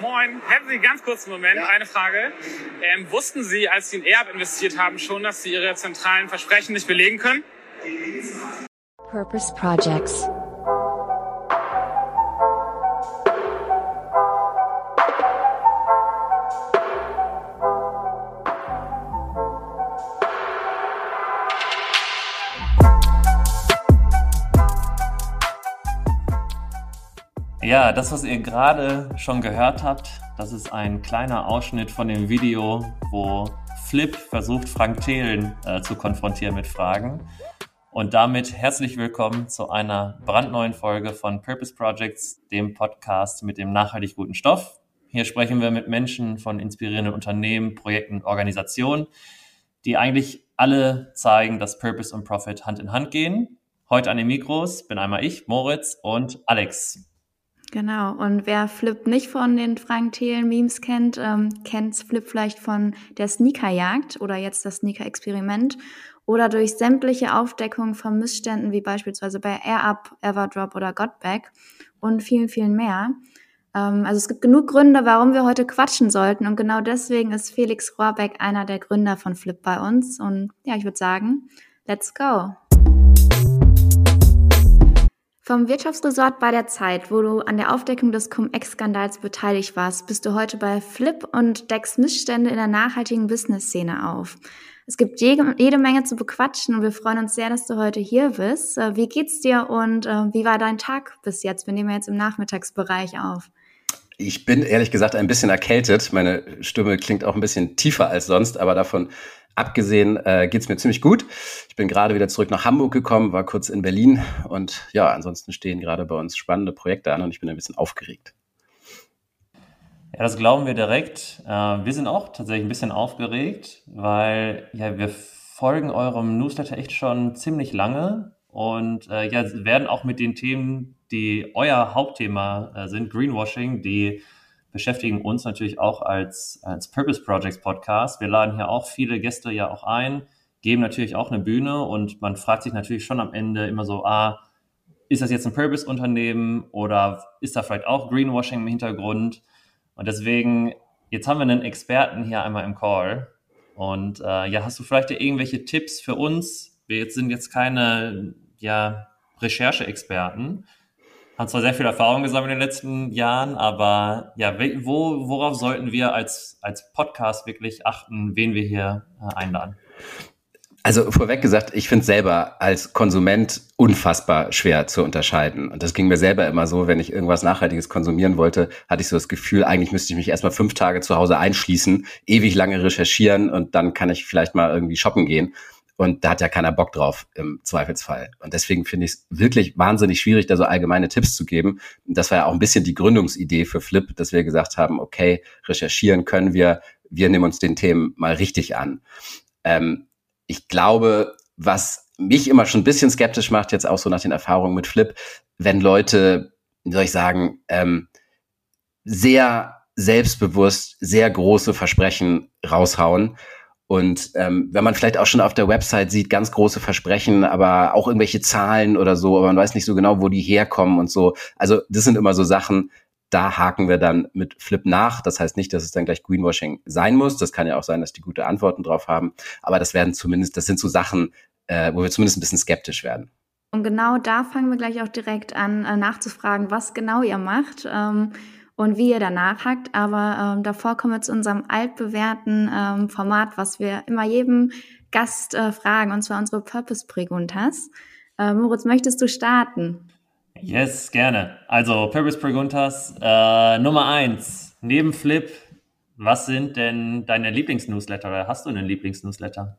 Moin, hätten Sie ganz kurz einen Moment, ja. eine Frage. Ähm, wussten Sie, als Sie in Erb investiert haben, schon, dass Sie Ihre zentralen Versprechen nicht belegen können? Purpose Projects Ja, das, was ihr gerade schon gehört habt, das ist ein kleiner Ausschnitt von dem Video, wo Flip versucht, Frank Thelen äh, zu konfrontieren mit Fragen. Und damit herzlich willkommen zu einer brandneuen Folge von Purpose Projects, dem Podcast mit dem nachhaltig guten Stoff. Hier sprechen wir mit Menschen von inspirierenden Unternehmen, Projekten, Organisationen, die eigentlich alle zeigen, dass Purpose und Profit Hand in Hand gehen. Heute an den Mikros bin einmal ich, Moritz und Alex. Genau. Und wer Flip nicht von den Frank Thelen Memes kennt, ähm, kennt Flip vielleicht von der Sneakerjagd oder jetzt das Sneaker-Experiment oder durch sämtliche Aufdeckungen von Missständen wie beispielsweise bei AirUp, Everdrop oder Gotback und vielen, vielen mehr. Ähm, also es gibt genug Gründe, warum wir heute quatschen sollten und genau deswegen ist Felix Rohrbeck einer der Gründer von Flip bei uns und ja, ich würde sagen, let's go. Vom Wirtschaftsresort bei der Zeit, wo du an der Aufdeckung des Cum-Ex-Skandals beteiligt warst, bist du heute bei Flip und deckst Missstände in der nachhaltigen Business-Szene auf. Es gibt jede, jede, Menge zu bequatschen und wir freuen uns sehr, dass du heute hier bist. Äh, wie geht's dir und äh, wie war dein Tag bis jetzt? Wir nehmen jetzt im Nachmittagsbereich auf. Ich bin ehrlich gesagt ein bisschen erkältet. Meine Stimme klingt auch ein bisschen tiefer als sonst, aber davon abgesehen äh, geht es mir ziemlich gut. Ich bin gerade wieder zurück nach Hamburg gekommen, war kurz in Berlin und ja, ansonsten stehen gerade bei uns spannende Projekte an und ich bin ein bisschen aufgeregt. Ja, das glauben wir direkt. Äh, wir sind auch tatsächlich ein bisschen aufgeregt, weil ja, wir folgen eurem Newsletter echt schon ziemlich lange und äh, ja, werden auch mit den Themen, die euer Hauptthema äh, sind, Greenwashing, die beschäftigen uns natürlich auch als, als Purpose Projects Podcast. Wir laden hier auch viele Gäste ja auch ein, geben natürlich auch eine Bühne und man fragt sich natürlich schon am Ende immer so, ah, ist das jetzt ein Purpose-Unternehmen oder ist da vielleicht auch Greenwashing im Hintergrund? Und deswegen, jetzt haben wir einen Experten hier einmal im Call. Und äh, ja, hast du vielleicht irgendwelche Tipps für uns? Wir jetzt sind jetzt keine ja, Recherche-Experten, haben zwar sehr viel Erfahrung gesammelt in den letzten Jahren, aber ja, wo, worauf sollten wir als, als Podcast wirklich achten, wen wir hier äh, einladen? Also vorweg gesagt, ich finde es selber als Konsument unfassbar schwer zu unterscheiden. Und das ging mir selber immer so, wenn ich irgendwas Nachhaltiges konsumieren wollte, hatte ich so das Gefühl, eigentlich müsste ich mich erstmal fünf Tage zu Hause einschließen, ewig lange recherchieren und dann kann ich vielleicht mal irgendwie shoppen gehen. Und da hat ja keiner Bock drauf im Zweifelsfall. Und deswegen finde ich es wirklich wahnsinnig schwierig, da so allgemeine Tipps zu geben. Und das war ja auch ein bisschen die Gründungsidee für Flip, dass wir gesagt haben, okay, recherchieren können wir, wir nehmen uns den Themen mal richtig an. Ähm, ich glaube, was mich immer schon ein bisschen skeptisch macht, jetzt auch so nach den Erfahrungen mit Flip, wenn Leute, wie soll ich sagen, ähm, sehr selbstbewusst sehr große Versprechen raushauen und ähm, wenn man vielleicht auch schon auf der Website sieht, ganz große Versprechen, aber auch irgendwelche Zahlen oder so, aber man weiß nicht so genau, wo die herkommen und so. Also das sind immer so Sachen, da haken wir dann mit Flip nach. Das heißt nicht, dass es dann gleich Greenwashing sein muss. Das kann ja auch sein, dass die gute Antworten drauf haben. Aber das werden zumindest, das sind so Sachen, äh, wo wir zumindest ein bisschen skeptisch werden. Und genau da fangen wir gleich auch direkt an, äh, nachzufragen, was genau ihr macht. Ähm und wie ihr danach hackt. Aber ähm, davor kommen wir zu unserem altbewährten ähm, Format, was wir immer jedem Gast äh, fragen, und zwar unsere Purpose Preguntas. Äh, Moritz, möchtest du starten? Yes, gerne. Also Purpose Preguntas äh, Nummer eins. Neben Flip, was sind denn deine Lieblingsnewsletter hast du einen Lieblingsnewsletter?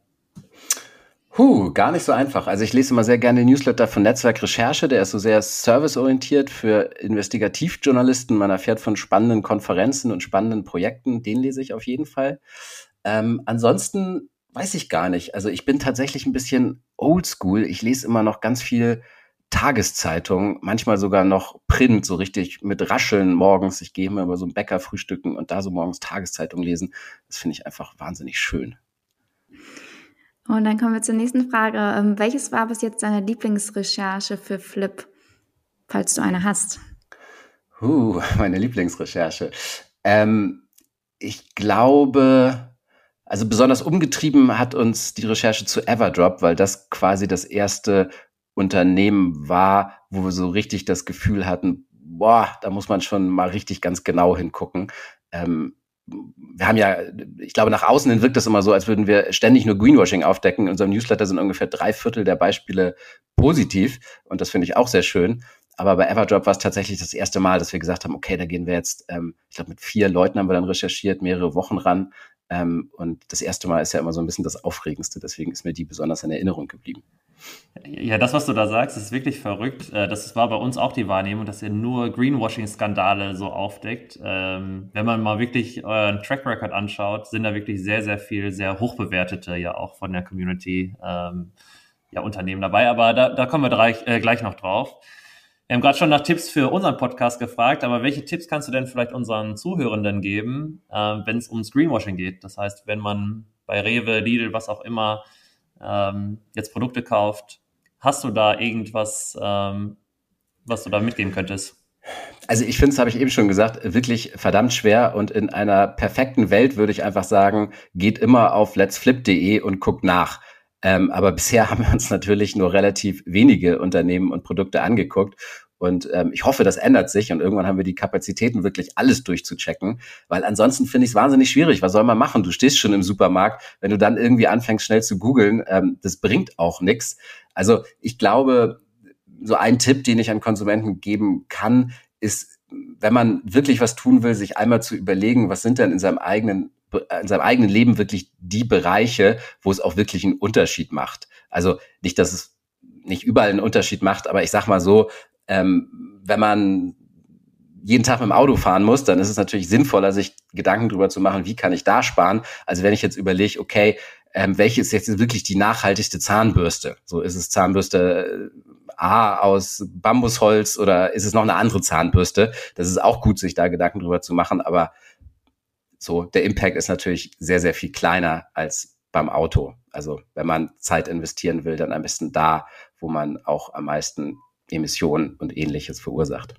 Huh, gar nicht so einfach. Also ich lese immer sehr gerne den Newsletter von Netzwerk Recherche, der ist so sehr serviceorientiert für Investigativjournalisten. Man erfährt von spannenden Konferenzen und spannenden Projekten. Den lese ich auf jeden Fall. Ähm, ansonsten weiß ich gar nicht. Also ich bin tatsächlich ein bisschen oldschool. Ich lese immer noch ganz viel Tageszeitung, manchmal sogar noch Print, so richtig mit Rascheln morgens. Ich gehe immer über so ein Bäcker frühstücken und da so morgens Tageszeitung lesen. Das finde ich einfach wahnsinnig schön. Und dann kommen wir zur nächsten Frage. Ähm, welches war bis jetzt deine Lieblingsrecherche für Flip, falls du eine hast? Uh, meine Lieblingsrecherche. Ähm, ich glaube, also besonders umgetrieben hat uns die Recherche zu Everdrop, weil das quasi das erste Unternehmen war, wo wir so richtig das Gefühl hatten, boah, da muss man schon mal richtig ganz genau hingucken. Ähm, wir haben ja, ich glaube, nach außen hin wirkt das immer so, als würden wir ständig nur Greenwashing aufdecken. In unserem Newsletter sind ungefähr drei Viertel der Beispiele positiv und das finde ich auch sehr schön. Aber bei Everdrop war es tatsächlich das erste Mal, dass wir gesagt haben, okay, da gehen wir jetzt, ähm, ich glaube, mit vier Leuten haben wir dann recherchiert, mehrere Wochen ran. Ähm, und das erste Mal ist ja immer so ein bisschen das Aufregendste, deswegen ist mir die besonders in Erinnerung geblieben. Ja, das, was du da sagst, ist wirklich verrückt. Äh, das war bei uns auch die Wahrnehmung, dass ihr nur Greenwashing-Skandale so aufdeckt. Ähm, wenn man mal wirklich euren Track Record anschaut, sind da wirklich sehr, sehr viel, sehr hochbewertete ja auch von der Community ähm, ja, Unternehmen dabei. Aber da, da kommen wir gleich, äh, gleich noch drauf. Wir haben gerade schon nach Tipps für unseren Podcast gefragt, aber welche Tipps kannst du denn vielleicht unseren Zuhörenden geben, äh, wenn es ums Greenwashing geht? Das heißt, wenn man bei Rewe, Lidl, was auch immer ähm, jetzt Produkte kauft, hast du da irgendwas, ähm, was du da mitgeben könntest? Also ich finde es, habe ich eben schon gesagt, wirklich verdammt schwer und in einer perfekten Welt würde ich einfach sagen, geht immer auf letsflip.de und guckt nach. Ähm, aber bisher haben wir uns natürlich nur relativ wenige Unternehmen und Produkte angeguckt. Und ähm, ich hoffe, das ändert sich und irgendwann haben wir die Kapazitäten, wirklich alles durchzuchecken. Weil ansonsten finde ich es wahnsinnig schwierig. Was soll man machen? Du stehst schon im Supermarkt, wenn du dann irgendwie anfängst, schnell zu googeln, ähm, das bringt auch nichts. Also ich glaube, so ein Tipp, den ich an Konsumenten geben kann, ist, wenn man wirklich was tun will, sich einmal zu überlegen, was sind denn in seinem eigenen in seinem eigenen Leben wirklich die Bereiche, wo es auch wirklich einen Unterschied macht. Also nicht, dass es nicht überall einen Unterschied macht, aber ich sag mal so, ähm, wenn man jeden Tag mit dem Auto fahren muss, dann ist es natürlich sinnvoller, sich Gedanken darüber zu machen, wie kann ich da sparen. Also wenn ich jetzt überlege, okay, ähm, welche ist jetzt wirklich die nachhaltigste Zahnbürste? So ist es Zahnbürste äh, A aus Bambusholz oder ist es noch eine andere Zahnbürste? Das ist auch gut, sich da Gedanken drüber zu machen, aber so, der Impact ist natürlich sehr, sehr viel kleiner als beim Auto. Also wenn man Zeit investieren will, dann am besten da, wo man auch am meisten Emissionen und ähnliches verursacht.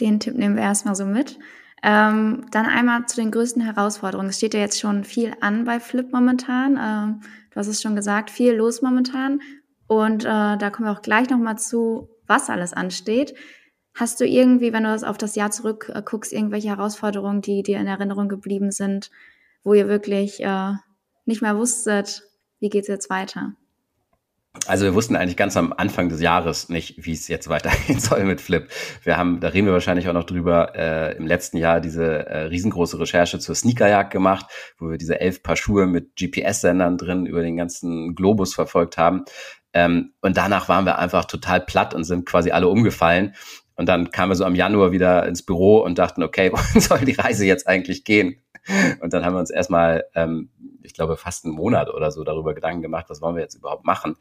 Den Tipp nehmen wir erstmal so mit. Ähm, dann einmal zu den größten Herausforderungen. Es steht ja jetzt schon viel an bei Flip momentan. Ähm, du hast es schon gesagt, viel los momentan. Und äh, da kommen wir auch gleich nochmal zu, was alles ansteht. Hast du irgendwie, wenn du das auf das Jahr zurückguckst, irgendwelche Herausforderungen, die dir in Erinnerung geblieben sind, wo ihr wirklich äh, nicht mehr wusstet, wie geht's jetzt weiter? Also wir wussten eigentlich ganz am Anfang des Jahres nicht, wie es jetzt weitergehen soll mit Flip. Wir haben, da reden wir wahrscheinlich auch noch drüber, äh, im letzten Jahr diese äh, riesengroße Recherche zur Sneakerjagd gemacht, wo wir diese elf Paar Schuhe mit GPS-Sendern drin über den ganzen Globus verfolgt haben. Ähm, und danach waren wir einfach total platt und sind quasi alle umgefallen. Und dann kamen wir so am Januar wieder ins Büro und dachten, okay, wohin soll die Reise jetzt eigentlich gehen? Und dann haben wir uns erstmal, ähm, ich glaube, fast einen Monat oder so darüber Gedanken gemacht, was wollen wir jetzt überhaupt machen?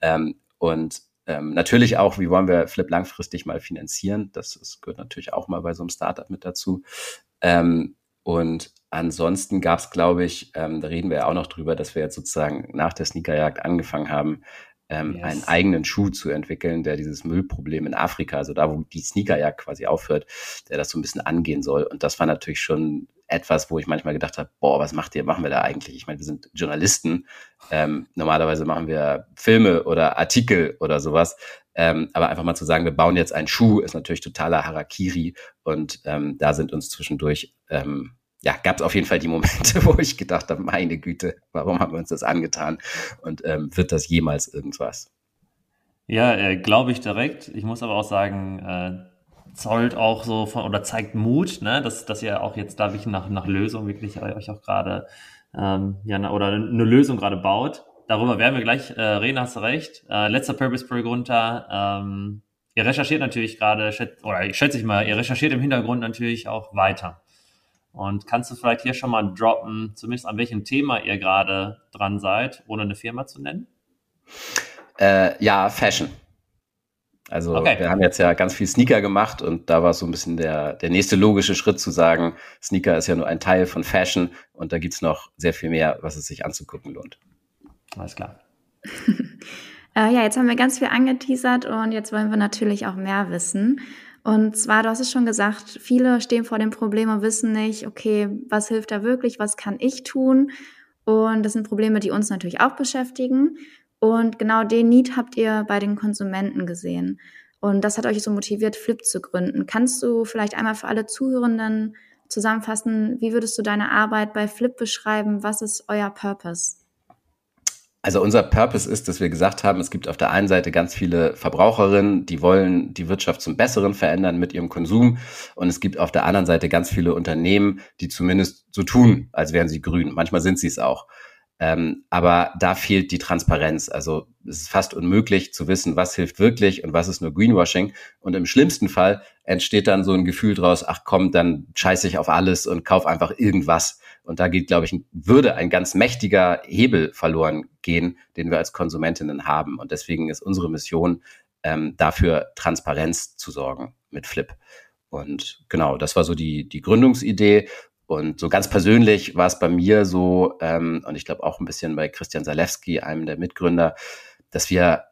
Ähm, und ähm, natürlich auch, wie wollen wir Flip langfristig mal finanzieren? Das, das gehört natürlich auch mal bei so einem Startup mit dazu. Ähm, und ansonsten gab es, glaube ich, ähm, da reden wir ja auch noch drüber, dass wir jetzt sozusagen nach der Sneakerjagd angefangen haben, ähm, yes. einen eigenen Schuh zu entwickeln, der dieses Müllproblem in Afrika, also da, wo die Sneakerjagd quasi aufhört, der das so ein bisschen angehen soll. Und das war natürlich schon etwas, wo ich manchmal gedacht habe, boah, was macht ihr, machen wir da eigentlich? Ich meine, wir sind Journalisten. Ähm, normalerweise machen wir Filme oder Artikel oder sowas. Ähm, aber einfach mal zu sagen, wir bauen jetzt einen Schuh, ist natürlich totaler Harakiri. Und ähm, da sind uns zwischendurch ähm, ja, gab es auf jeden Fall die Momente, wo ich gedacht habe, meine Güte, warum haben wir uns das angetan? Und ähm, wird das jemals irgendwas? Ja, äh, glaube ich direkt. Ich muss aber auch sagen, äh, zollt auch so von oder zeigt Mut, ne, dass, dass ihr auch jetzt da wirklich nach, nach Lösung wirklich euch auch gerade ähm, ja, ne, oder eine Lösung gerade baut. Darüber werden wir gleich äh, reden, hast du recht. Äh, letzter Purpose Break runter. Ähm, ihr recherchiert natürlich gerade, oder ich schätze ich mal, ihr recherchiert im Hintergrund natürlich auch weiter. Und kannst du vielleicht hier schon mal droppen, zumindest an welchem Thema ihr gerade dran seid, ohne eine Firma zu nennen? Äh, ja, Fashion. Also okay. wir haben jetzt ja ganz viel Sneaker gemacht und da war so ein bisschen der, der nächste logische Schritt zu sagen, Sneaker ist ja nur ein Teil von Fashion und da gibt es noch sehr viel mehr, was es sich anzugucken lohnt. Alles klar. äh, ja, jetzt haben wir ganz viel angeteasert und jetzt wollen wir natürlich auch mehr wissen. Und zwar, du hast es schon gesagt, viele stehen vor dem Problem und wissen nicht, okay, was hilft da wirklich, was kann ich tun? Und das sind Probleme, die uns natürlich auch beschäftigen. Und genau den Need habt ihr bei den Konsumenten gesehen. Und das hat euch so motiviert, Flip zu gründen. Kannst du vielleicht einmal für alle Zuhörenden zusammenfassen, wie würdest du deine Arbeit bei Flip beschreiben? Was ist euer Purpose? Also unser Purpose ist, dass wir gesagt haben, es gibt auf der einen Seite ganz viele Verbraucherinnen, die wollen die Wirtschaft zum Besseren verändern mit ihrem Konsum. Und es gibt auf der anderen Seite ganz viele Unternehmen, die zumindest so tun, als wären sie grün. Manchmal sind sie es auch. Ähm, aber da fehlt die Transparenz. Also es ist fast unmöglich zu wissen, was hilft wirklich und was ist nur Greenwashing. Und im schlimmsten Fall entsteht dann so ein Gefühl draus, ach komm, dann scheiße ich auf alles und kauf einfach irgendwas. Und da geht, glaube ich, würde ein ganz mächtiger Hebel verloren gehen, den wir als Konsumentinnen haben. Und deswegen ist unsere Mission, ähm, dafür Transparenz zu sorgen mit Flip. Und genau, das war so die, die Gründungsidee. Und so ganz persönlich war es bei mir so, ähm, und ich glaube auch ein bisschen bei Christian Salewski, einem der Mitgründer, dass wir,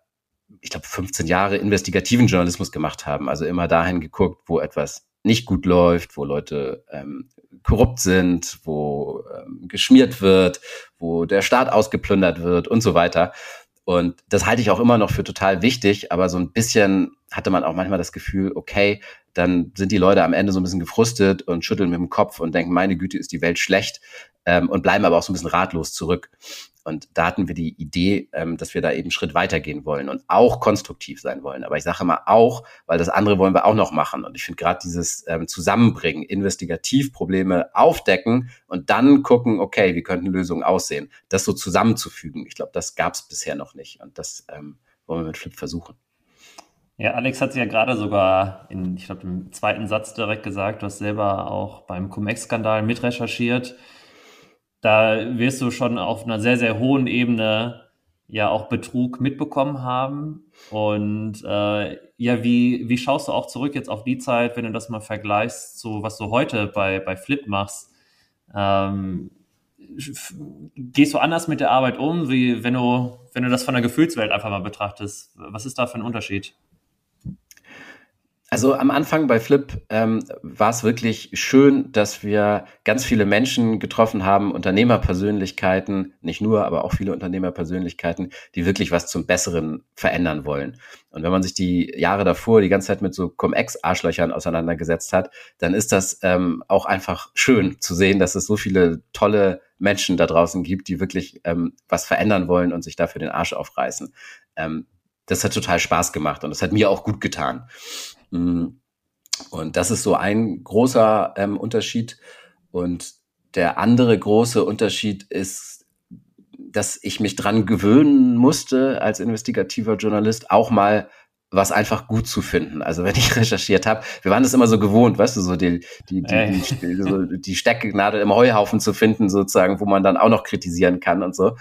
ich glaube, 15 Jahre investigativen Journalismus gemacht haben. Also immer dahin geguckt, wo etwas nicht gut läuft, wo Leute ähm, korrupt sind, wo ähm, geschmiert wird, wo der Staat ausgeplündert wird und so weiter. Und das halte ich auch immer noch für total wichtig, aber so ein bisschen hatte man auch manchmal das Gefühl, okay, dann sind die Leute am Ende so ein bisschen gefrustet und schütteln mit dem Kopf und denken, meine Güte, ist die Welt schlecht ähm, und bleiben aber auch so ein bisschen ratlos zurück. Und da hatten wir die Idee, ähm, dass wir da eben einen Schritt weitergehen wollen und auch konstruktiv sein wollen. Aber ich sage mal auch, weil das andere wollen wir auch noch machen. Und ich finde gerade dieses ähm, Zusammenbringen, investigativ Probleme aufdecken und dann gucken, okay, wie könnten Lösungen aussehen, das so zusammenzufügen. Ich glaube, das gab es bisher noch nicht. Und das ähm, wollen wir mit Flip versuchen. Ja, Alex hat es ja gerade sogar in, ich glaube, im zweiten Satz direkt gesagt, du hast selber auch beim Cum-Ex-Skandal mitrecherchiert. Da wirst du schon auf einer sehr, sehr hohen Ebene ja auch Betrug mitbekommen haben. Und äh, ja, wie, wie schaust du auch zurück jetzt auf die Zeit, wenn du das mal vergleichst zu was du heute bei, bei Flip machst? Ähm, gehst du anders mit der Arbeit um, wie wenn du, wenn du das von der Gefühlswelt einfach mal betrachtest? Was ist da für ein Unterschied? Also am Anfang bei Flip ähm, war es wirklich schön, dass wir ganz viele Menschen getroffen haben, Unternehmerpersönlichkeiten, nicht nur, aber auch viele Unternehmerpersönlichkeiten, die wirklich was zum Besseren verändern wollen. Und wenn man sich die Jahre davor die ganze Zeit mit so Cum-Ex-Arschlöchern auseinandergesetzt hat, dann ist das ähm, auch einfach schön zu sehen, dass es so viele tolle Menschen da draußen gibt, die wirklich ähm, was verändern wollen und sich dafür den Arsch aufreißen. Ähm, das hat total Spaß gemacht und das hat mir auch gut getan. Mm. Und das ist so ein großer ähm, Unterschied. Und der andere große Unterschied ist, dass ich mich dran gewöhnen musste, als investigativer Journalist auch mal was einfach gut zu finden. Also wenn ich recherchiert habe, wir waren das immer so gewohnt, weißt du, so die, die, die, die, so die Stecknadel im Heuhaufen zu finden, sozusagen, wo man dann auch noch kritisieren kann und so.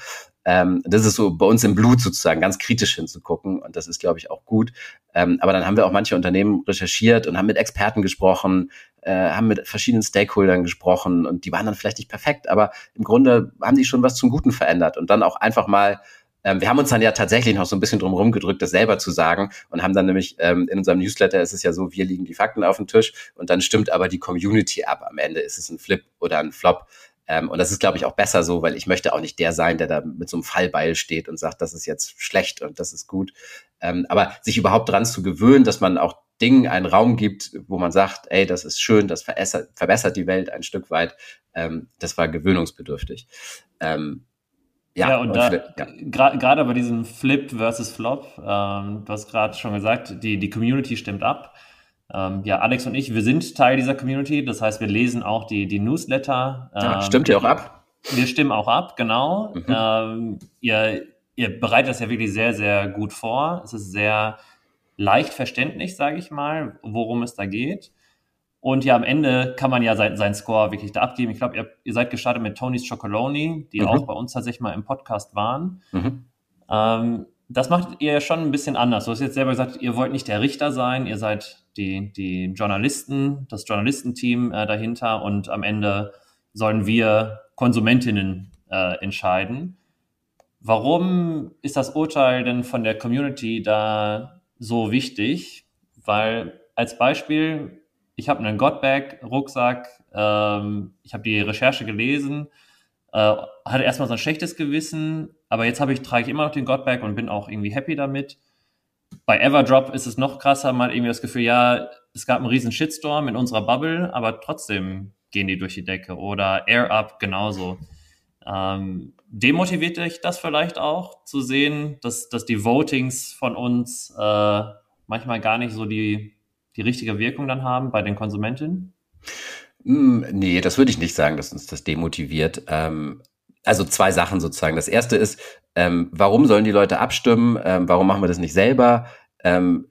Ähm, das ist so bei uns im Blut sozusagen, ganz kritisch hinzugucken. Und das ist, glaube ich, auch gut. Ähm, aber dann haben wir auch manche Unternehmen recherchiert und haben mit Experten gesprochen, äh, haben mit verschiedenen Stakeholdern gesprochen und die waren dann vielleicht nicht perfekt, aber im Grunde haben die schon was zum Guten verändert und dann auch einfach mal ähm, wir haben uns dann ja tatsächlich noch so ein bisschen drum rumgedrückt, das selber zu sagen und haben dann nämlich ähm, in unserem Newsletter ist es ja so, wir liegen die Fakten auf dem Tisch und dann stimmt aber die Community ab. Am Ende ist es ein Flip oder ein Flop. Ähm, und das ist, glaube ich, auch besser so, weil ich möchte auch nicht der sein, der da mit so einem Fallbeil steht und sagt, das ist jetzt schlecht und das ist gut. Ähm, aber sich überhaupt dran zu gewöhnen, dass man auch Dingen einen Raum gibt, wo man sagt, ey, das ist schön, das verbessert, verbessert die Welt ein Stück weit, ähm, das war gewöhnungsbedürftig. Ähm, ja, ja, und, und da, ja. gerade bei diesem Flip versus Flop, ähm, du hast gerade schon gesagt, die, die Community stimmt ab. Ähm, ja, Alex und ich, wir sind Teil dieser Community. Das heißt, wir lesen auch die, die Newsletter. Ja, ähm, stimmt ihr auch ab? Wir stimmen auch ab, genau. Mhm. Ähm, ihr, ihr bereitet das ja wirklich sehr, sehr gut vor. Es ist sehr leicht verständlich, sage ich mal, worum es da geht. Und ja, am Ende kann man ja seinen sein Score wirklich da abgeben. Ich glaube, ihr, ihr, seid gestartet mit Tonys Chocoloni, die mhm. auch bei uns tatsächlich mal im Podcast waren. Mhm. Ähm, das macht ihr ja schon ein bisschen anders. Du hast jetzt selber gesagt, ihr wollt nicht der Richter sein, ihr seid die, die Journalisten, das Journalistenteam äh, dahinter und am Ende sollen wir Konsumentinnen äh, entscheiden. Warum ist das Urteil denn von der Community da so wichtig? Weil als Beispiel, ich habe einen Godbag-Rucksack, ähm, ich habe die Recherche gelesen, äh, hatte erstmal so ein schlechtes Gewissen, aber jetzt habe ich, trage ich immer noch den Godbag und bin auch irgendwie happy damit. Bei Everdrop ist es noch krasser, mal irgendwie das Gefühl, ja, es gab einen riesen Shitstorm in unserer Bubble, aber trotzdem gehen die durch die Decke. Oder Air Up genauso. Ähm, demotiviert dich das vielleicht auch, zu sehen, dass, dass die Votings von uns äh, manchmal gar nicht so die, die richtige Wirkung dann haben bei den Konsumentinnen? Hm, nee, das würde ich nicht sagen, dass uns das demotiviert. Ähm, also zwei Sachen sozusagen. Das erste ist, ähm, warum sollen die Leute abstimmen? Ähm, warum machen wir das nicht selber? Ähm,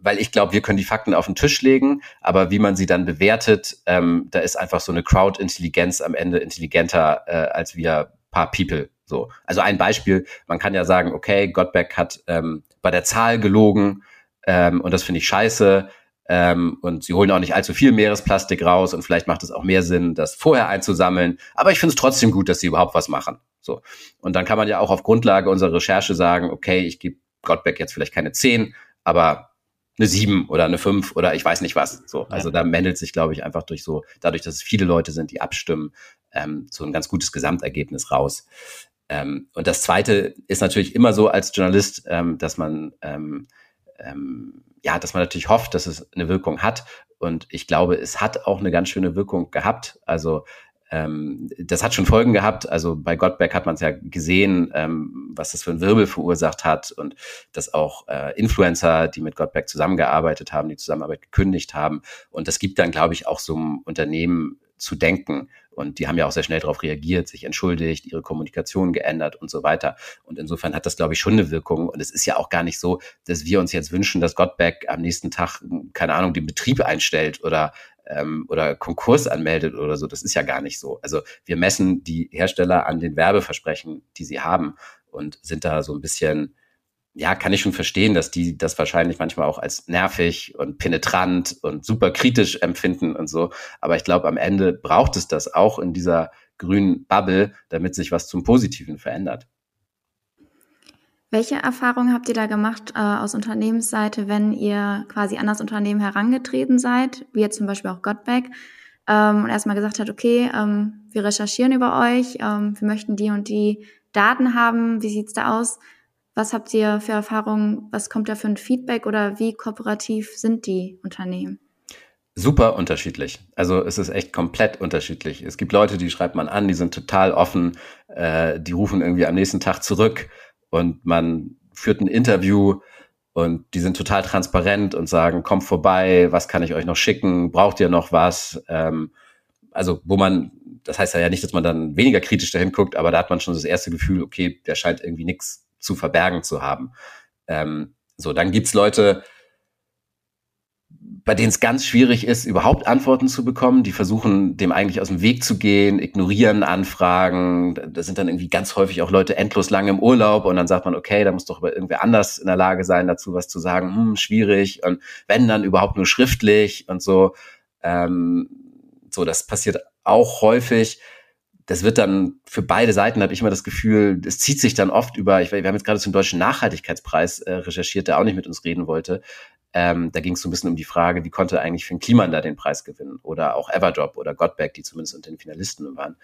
weil ich glaube, wir können die Fakten auf den Tisch legen, aber wie man sie dann bewertet, ähm, da ist einfach so eine Crowd-Intelligenz am Ende intelligenter äh, als wir paar People. So, also ein Beispiel: Man kann ja sagen, okay, Gottbeck hat ähm, bei der Zahl gelogen ähm, und das finde ich scheiße. Ähm, und sie holen auch nicht allzu viel Meeresplastik raus und vielleicht macht es auch mehr Sinn, das vorher einzusammeln. Aber ich finde es trotzdem gut, dass sie überhaupt was machen. So. Und dann kann man ja auch auf Grundlage unserer Recherche sagen, okay, ich gebe Gottbeck jetzt vielleicht keine 10, aber eine 7 oder eine 5 oder ich weiß nicht was. So. Also da mändelt sich, glaube ich, einfach durch so, dadurch, dass es viele Leute sind, die abstimmen, ähm, so ein ganz gutes Gesamtergebnis raus. Ähm, und das zweite ist natürlich immer so als Journalist, ähm, dass man ähm, ähm, ja, dass man natürlich hofft, dass es eine Wirkung hat. Und ich glaube, es hat auch eine ganz schöne Wirkung gehabt. Also ähm, das hat schon Folgen gehabt. Also bei Gottberg hat man es ja gesehen, ähm, was das für einen Wirbel verursacht hat und dass auch äh, Influencer, die mit Gottberg zusammengearbeitet haben, die Zusammenarbeit gekündigt haben. Und das gibt dann, glaube ich, auch so einem Unternehmen zu denken. Und die haben ja auch sehr schnell darauf reagiert, sich entschuldigt, ihre Kommunikation geändert und so weiter. Und insofern hat das, glaube ich, schon eine Wirkung. Und es ist ja auch gar nicht so, dass wir uns jetzt wünschen, dass Gottberg am nächsten Tag, keine Ahnung, den Betrieb einstellt oder ähm, oder Konkurs anmeldet oder so. Das ist ja gar nicht so. Also wir messen die Hersteller an den Werbeversprechen, die sie haben und sind da so ein bisschen ja, kann ich schon verstehen, dass die das wahrscheinlich manchmal auch als nervig und penetrant und super kritisch empfinden und so. Aber ich glaube, am Ende braucht es das auch in dieser grünen Bubble, damit sich was zum Positiven verändert. Welche Erfahrungen habt ihr da gemacht äh, aus Unternehmensseite, wenn ihr quasi an das Unternehmen herangetreten seid, wie jetzt zum Beispiel auch Gottbeck, ähm, und erstmal gesagt hat, okay, ähm, wir recherchieren über euch, ähm, wir möchten die und die Daten haben, wie sieht's da aus? Was habt ihr für Erfahrungen? Was kommt da für ein Feedback oder wie kooperativ sind die Unternehmen? Super unterschiedlich. Also es ist echt komplett unterschiedlich. Es gibt Leute, die schreibt man an, die sind total offen, äh, die rufen irgendwie am nächsten Tag zurück und man führt ein Interview und die sind total transparent und sagen, kommt vorbei, was kann ich euch noch schicken, braucht ihr noch was? Ähm, also wo man, das heißt ja nicht, dass man dann weniger kritisch dahin guckt, aber da hat man schon das erste Gefühl, okay, der scheint irgendwie nichts zu verbergen zu haben. Ähm, so, dann gibt's Leute, bei denen es ganz schwierig ist, überhaupt Antworten zu bekommen. Die versuchen, dem eigentlich aus dem Weg zu gehen, ignorieren Anfragen. Da sind dann irgendwie ganz häufig auch Leute endlos lange im Urlaub und dann sagt man, okay, da muss doch irgendwer anders in der Lage sein, dazu was zu sagen. Hm, schwierig. Und wenn dann überhaupt nur schriftlich und so. Ähm, so, das passiert auch häufig das wird dann für beide Seiten, habe ich immer das Gefühl, es zieht sich dann oft über, ich, wir haben jetzt gerade zum Deutschen Nachhaltigkeitspreis äh, recherchiert, der auch nicht mit uns reden wollte. Ähm, da ging es so ein bisschen um die Frage, wie konnte eigentlich Finn Kliman da den Preis gewinnen? Oder auch Everdrop oder Gottberg, die zumindest unter den Finalisten waren.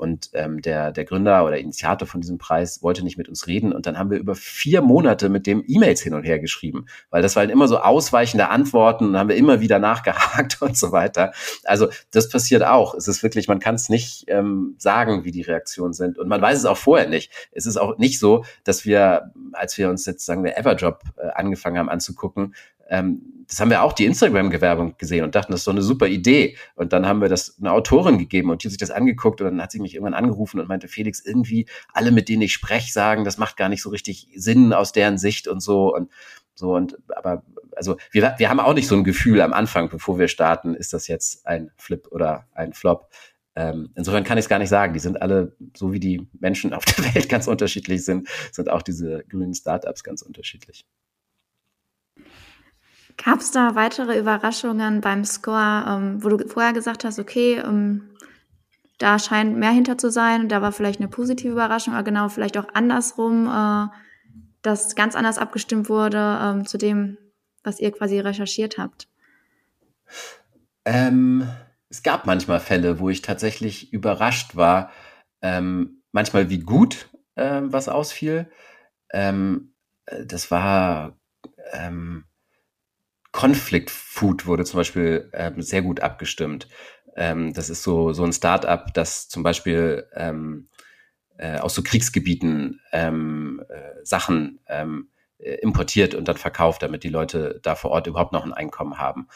Und ähm, der, der Gründer oder Initiator von diesem Preis wollte nicht mit uns reden. Und dann haben wir über vier Monate mit dem E-Mails hin und her geschrieben, weil das waren immer so ausweichende Antworten und haben wir immer wieder nachgehakt und so weiter. Also das passiert auch. Es ist wirklich, man kann es nicht ähm, sagen, wie die Reaktionen sind. Und man weiß es auch vorher nicht. Es ist auch nicht so, dass wir, als wir uns jetzt, sagen wir, Everdrop äh, angefangen haben anzugucken, ähm, das haben wir auch die Instagram-Gewerbung gesehen und dachten, das ist so eine super Idee. Und dann haben wir das einer Autorin gegeben und die hat sich das angeguckt und dann hat sie mich irgendwann angerufen und meinte, Felix, irgendwie alle, mit denen ich spreche, sagen, das macht gar nicht so richtig Sinn aus deren Sicht und so und so und aber also wir, wir haben auch nicht so ein Gefühl am Anfang, bevor wir starten, ist das jetzt ein Flip oder ein Flop. Ähm, insofern kann ich es gar nicht sagen. Die sind alle, so wie die Menschen auf der Welt ganz unterschiedlich sind, sind auch diese grünen Startups ganz unterschiedlich. Gab es da weitere Überraschungen beim Score, ähm, wo du vorher gesagt hast, okay, ähm, da scheint mehr hinter zu sein, da war vielleicht eine positive Überraschung, aber genau vielleicht auch andersrum, äh, dass ganz anders abgestimmt wurde ähm, zu dem, was ihr quasi recherchiert habt? Ähm, es gab manchmal Fälle, wo ich tatsächlich überrascht war, ähm, manchmal wie gut ähm, was ausfiel. Ähm, äh, das war Conflict Food wurde zum Beispiel ähm, sehr gut abgestimmt. Ähm, das ist so, so ein Start-up, das zum Beispiel ähm, äh, aus so Kriegsgebieten ähm, äh, Sachen ähm, äh, importiert und dann verkauft, damit die Leute da vor Ort überhaupt noch ein Einkommen haben.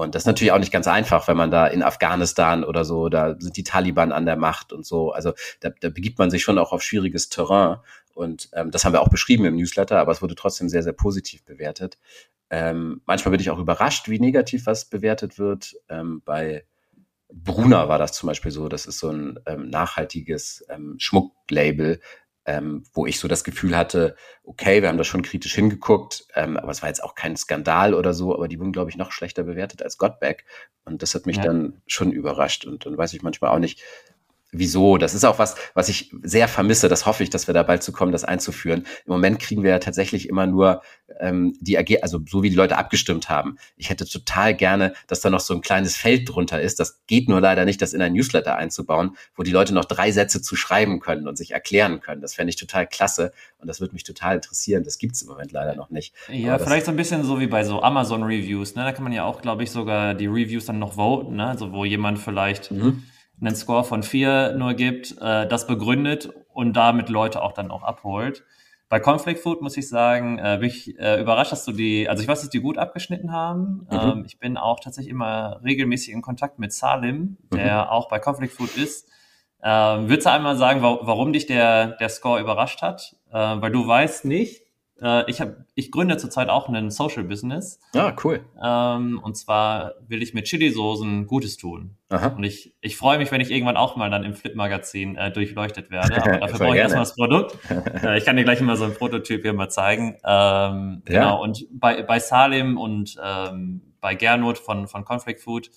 Und das ist natürlich auch nicht ganz einfach, wenn man da in Afghanistan oder so, da sind die Taliban an der Macht und so. Also da, da begibt man sich schon auch auf schwieriges Terrain. Und ähm, das haben wir auch beschrieben im Newsletter, aber es wurde trotzdem sehr, sehr positiv bewertet. Ähm, manchmal bin ich auch überrascht, wie negativ was bewertet wird. Ähm, bei Bruna war das zum Beispiel so. Das ist so ein ähm, nachhaltiges ähm, Schmucklabel, ähm, wo ich so das Gefühl hatte, okay, wir haben da schon kritisch hingeguckt, ähm, aber es war jetzt auch kein Skandal oder so, aber die wurden, glaube ich, noch schlechter bewertet als Godback. Und das hat mich ja. dann schon überrascht. Und dann weiß ich manchmal auch nicht, wieso. Das ist auch was, was ich sehr vermisse. Das hoffe ich, dass wir da bald zu kommen, das einzuführen. Im Moment kriegen wir ja tatsächlich immer nur ähm, die AG, also so wie die Leute abgestimmt haben. Ich hätte total gerne, dass da noch so ein kleines Feld drunter ist. Das geht nur leider nicht, das in ein Newsletter einzubauen, wo die Leute noch drei Sätze zu schreiben können und sich erklären können. Das fände ich total klasse und das würde mich total interessieren. Das gibt's im Moment leider noch nicht. Ja, vielleicht so ein bisschen so wie bei so Amazon Reviews. Ne? Da kann man ja auch, glaube ich, sogar die Reviews dann noch voten, ne? also wo jemand vielleicht mhm einen Score von vier nur gibt, äh, das begründet und damit Leute auch dann auch abholt. Bei Conflict Food muss ich sagen, äh, bin ich äh, überrascht, dass du die, also ich weiß, dass die gut abgeschnitten haben. Mhm. Ähm, ich bin auch tatsächlich immer regelmäßig in Kontakt mit Salim, der mhm. auch bei Conflict Food ist. Ähm, würdest du einmal sagen, wa warum dich der, der Score überrascht hat? Äh, weil du weißt nicht, äh, ich, hab, ich gründe zurzeit auch ein Social Business. Ah, cool. Ähm, und zwar will ich mit Chili-Soßen Gutes tun. Aha. Und ich, ich freue mich, wenn ich irgendwann auch mal dann im Flip-Magazin äh, durchleuchtet werde. Aber dafür brauche ich erstmal das Produkt. äh, ich kann dir gleich mal so ein Prototyp hier mal zeigen. Ähm, ja. Genau. Und bei, bei Salim und ähm, bei Gernot von, von Conflict Food,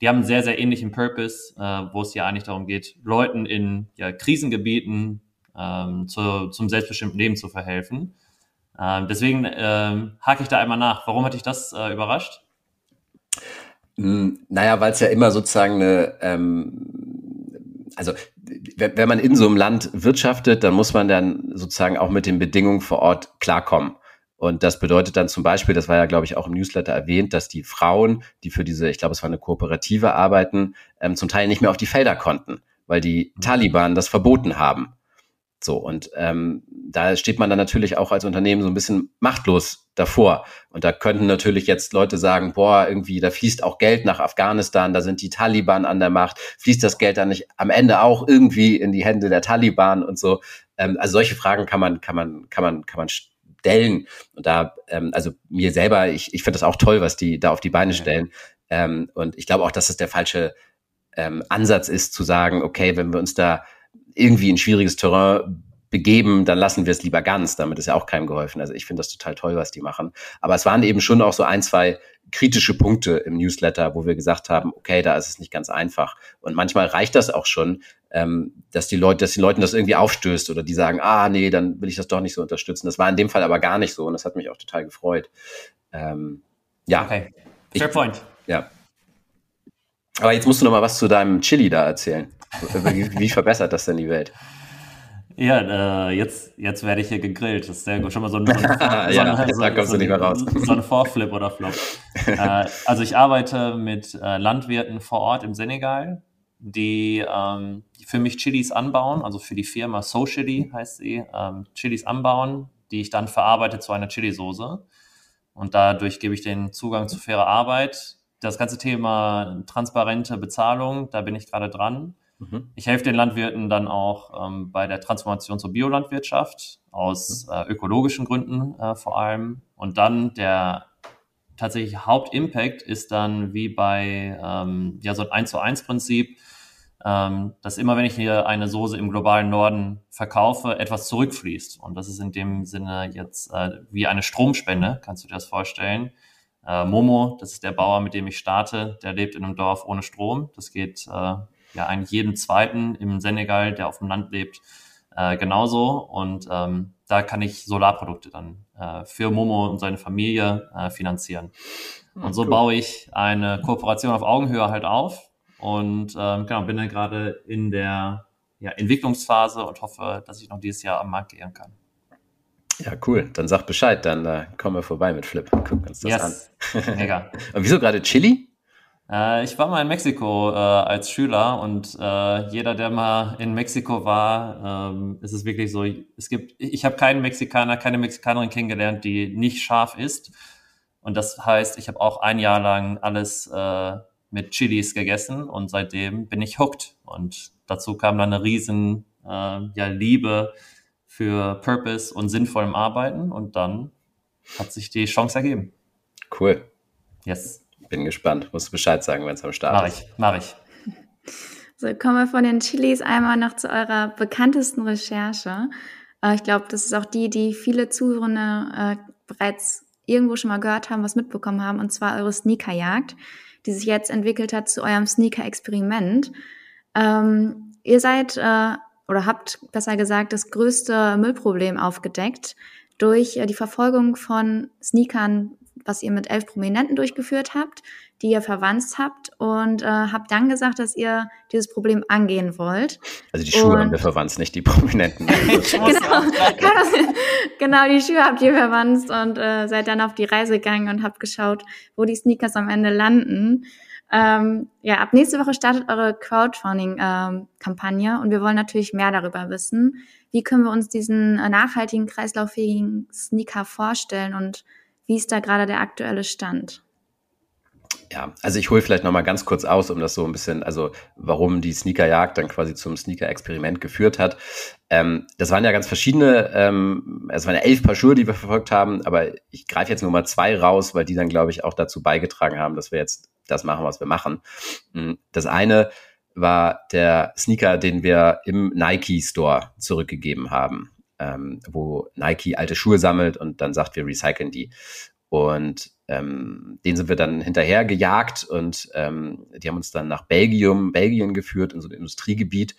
die haben einen sehr, sehr ähnlichen Purpose, äh, wo es ja eigentlich darum geht, Leuten in ja, Krisengebieten ähm, zu, zum selbstbestimmten Leben zu verhelfen. Ähm, deswegen ähm, hake ich da einmal nach. Warum hat dich das äh, überrascht? Hm, naja, weil es ja immer sozusagen eine, ähm, also wenn, man in so einem Land wirtschaftet, dann muss man dann sozusagen auch mit den Bedingungen vor Ort klarkommen. Und das bedeutet dann zum Beispiel, das war ja, glaube ich, auch im Newsletter erwähnt, dass die Frauen, die für diese, ich glaube, es war eine Kooperative arbeiten, ähm, zum Teil nicht mehr auf die Felder konnten, weil die mhm. Taliban das verboten haben. So, und ähm, da steht man dann natürlich auch als Unternehmen so ein bisschen machtlos davor. Und da könnten natürlich jetzt Leute sagen, boah, irgendwie, da fließt auch Geld nach Afghanistan, da sind die Taliban an der Macht, fließt das Geld dann nicht am Ende auch irgendwie in die Hände der Taliban und so. Ähm, also solche Fragen kann man, kann man, kann man, kann man stellen. Und da, ähm, also mir selber, ich, ich finde das auch toll, was die da auf die Beine stellen. Ähm, und ich glaube auch, dass es der falsche ähm, Ansatz ist, zu sagen, okay, wenn wir uns da irgendwie in schwieriges Terrain begeben, dann lassen wir es lieber ganz. Damit ist ja auch keinem geholfen. Also ich finde das total toll, was die machen. Aber es waren eben schon auch so ein, zwei kritische Punkte im Newsletter, wo wir gesagt haben, okay, da ist es nicht ganz einfach. Und manchmal reicht das auch schon, ähm, dass die Leute, dass den Leuten das irgendwie aufstößt oder die sagen, ah, nee, dann will ich das doch nicht so unterstützen. Das war in dem Fall aber gar nicht so und das hat mich auch total gefreut. Ähm, ja. Okay. Fair ich, point. Ja. Aber jetzt musst du noch mal was zu deinem Chili da erzählen. Wie, wie verbessert das denn die Welt? Ja, äh, jetzt, jetzt werde ich hier gegrillt. Das ist sehr gut. Schon mal so ein, so ein, ja, so, da kommst so, du nicht mehr raus. so ein Vorflip oder Flop. äh, also ich arbeite mit äh, Landwirten vor Ort im Senegal, die ähm, für mich Chilis anbauen, also für die Firma So Chili heißt sie, ähm, Chilis anbauen, die ich dann verarbeite zu einer Chili-Soße. Und dadurch gebe ich den Zugang zu fairer Arbeit. Das ganze Thema transparente Bezahlung, da bin ich gerade dran. Mhm. Ich helfe den Landwirten dann auch ähm, bei der Transformation zur Biolandwirtschaft aus mhm. äh, ökologischen Gründen äh, vor allem. Und dann der tatsächlich Hauptimpact ist dann wie bei ähm, ja so ein 1 zu 1 Prinzip, ähm, dass immer wenn ich hier eine Soße im globalen Norden verkaufe, etwas zurückfließt. Und das ist in dem Sinne jetzt äh, wie eine Stromspende, kannst du dir das vorstellen. Äh, Momo, das ist der Bauer, mit dem ich starte, der lebt in einem Dorf ohne Strom. Das geht äh, ja eigentlich jeden zweiten im Senegal, der auf dem Land lebt, äh, genauso. Und ähm, da kann ich Solarprodukte dann äh, für Momo und seine Familie äh, finanzieren. Und so cool. baue ich eine Kooperation auf Augenhöhe halt auf und ähm, genau, bin dann gerade in der ja, Entwicklungsphase und hoffe, dass ich noch dieses Jahr am Markt gehen kann. Ja, cool. Dann sag Bescheid, dann äh, kommen wir vorbei mit Flip. Gucken uns das yes. an. Mega. und wieso gerade Chili? Äh, ich war mal in Mexiko äh, als Schüler und äh, jeder, der mal in Mexiko war, ähm, ist es wirklich so, es gibt, ich habe keinen Mexikaner, keine Mexikanerin kennengelernt, die nicht scharf ist. Und das heißt, ich habe auch ein Jahr lang alles äh, mit Chilis gegessen und seitdem bin ich hooked. Und dazu kam dann eine riesen äh, ja, Liebe für Purpose und sinnvollem Arbeiten und dann hat sich die Chance ergeben. Cool. Yes. Bin gespannt. Musst du Bescheid sagen, wenn es am Start mach ist. Mach ich, mach ich. So, kommen wir von den Chilis einmal noch zu eurer bekanntesten Recherche. Äh, ich glaube, das ist auch die, die viele Zuhörende äh, bereits irgendwo schon mal gehört haben, was mitbekommen haben, und zwar eure Sneakerjagd, die sich jetzt entwickelt hat zu eurem Sneaker-Experiment. Ähm, ihr seid äh, oder habt besser gesagt das größte Müllproblem aufgedeckt durch äh, die Verfolgung von Sneakern was ihr mit elf Prominenten durchgeführt habt, die ihr verwandt habt und äh, habt dann gesagt, dass ihr dieses Problem angehen wollt. Also die Schuhe und haben wir verwandt, nicht die Prominenten. genau, genau, die Schuhe habt ihr verwandt und äh, seid dann auf die Reise gegangen und habt geschaut, wo die Sneakers am Ende landen. Ähm, ja, ab nächste Woche startet eure Crowdfunding-Kampagne ähm, und wir wollen natürlich mehr darüber wissen. Wie können wir uns diesen äh, nachhaltigen, kreislauffähigen Sneaker vorstellen und wie ist da gerade der aktuelle Stand? Ja, also ich hole vielleicht noch mal ganz kurz aus, um das so ein bisschen, also warum die Sneakerjagd dann quasi zum Sneaker-Experiment geführt hat. Ähm, das waren ja ganz verschiedene, ähm, es waren ja elf Paar Schuhe, die wir verfolgt haben, aber ich greife jetzt nur mal zwei raus, weil die dann, glaube ich, auch dazu beigetragen haben, dass wir jetzt das machen, was wir machen. Hm, das eine war der Sneaker, den wir im Nike Store zurückgegeben haben ähm, wo Nike alte Schuhe sammelt und dann sagt, wir recyceln die. Und ähm, den sind wir dann hinterher gejagt und ähm, die haben uns dann nach Belgium, Belgien geführt, in so ein Industriegebiet.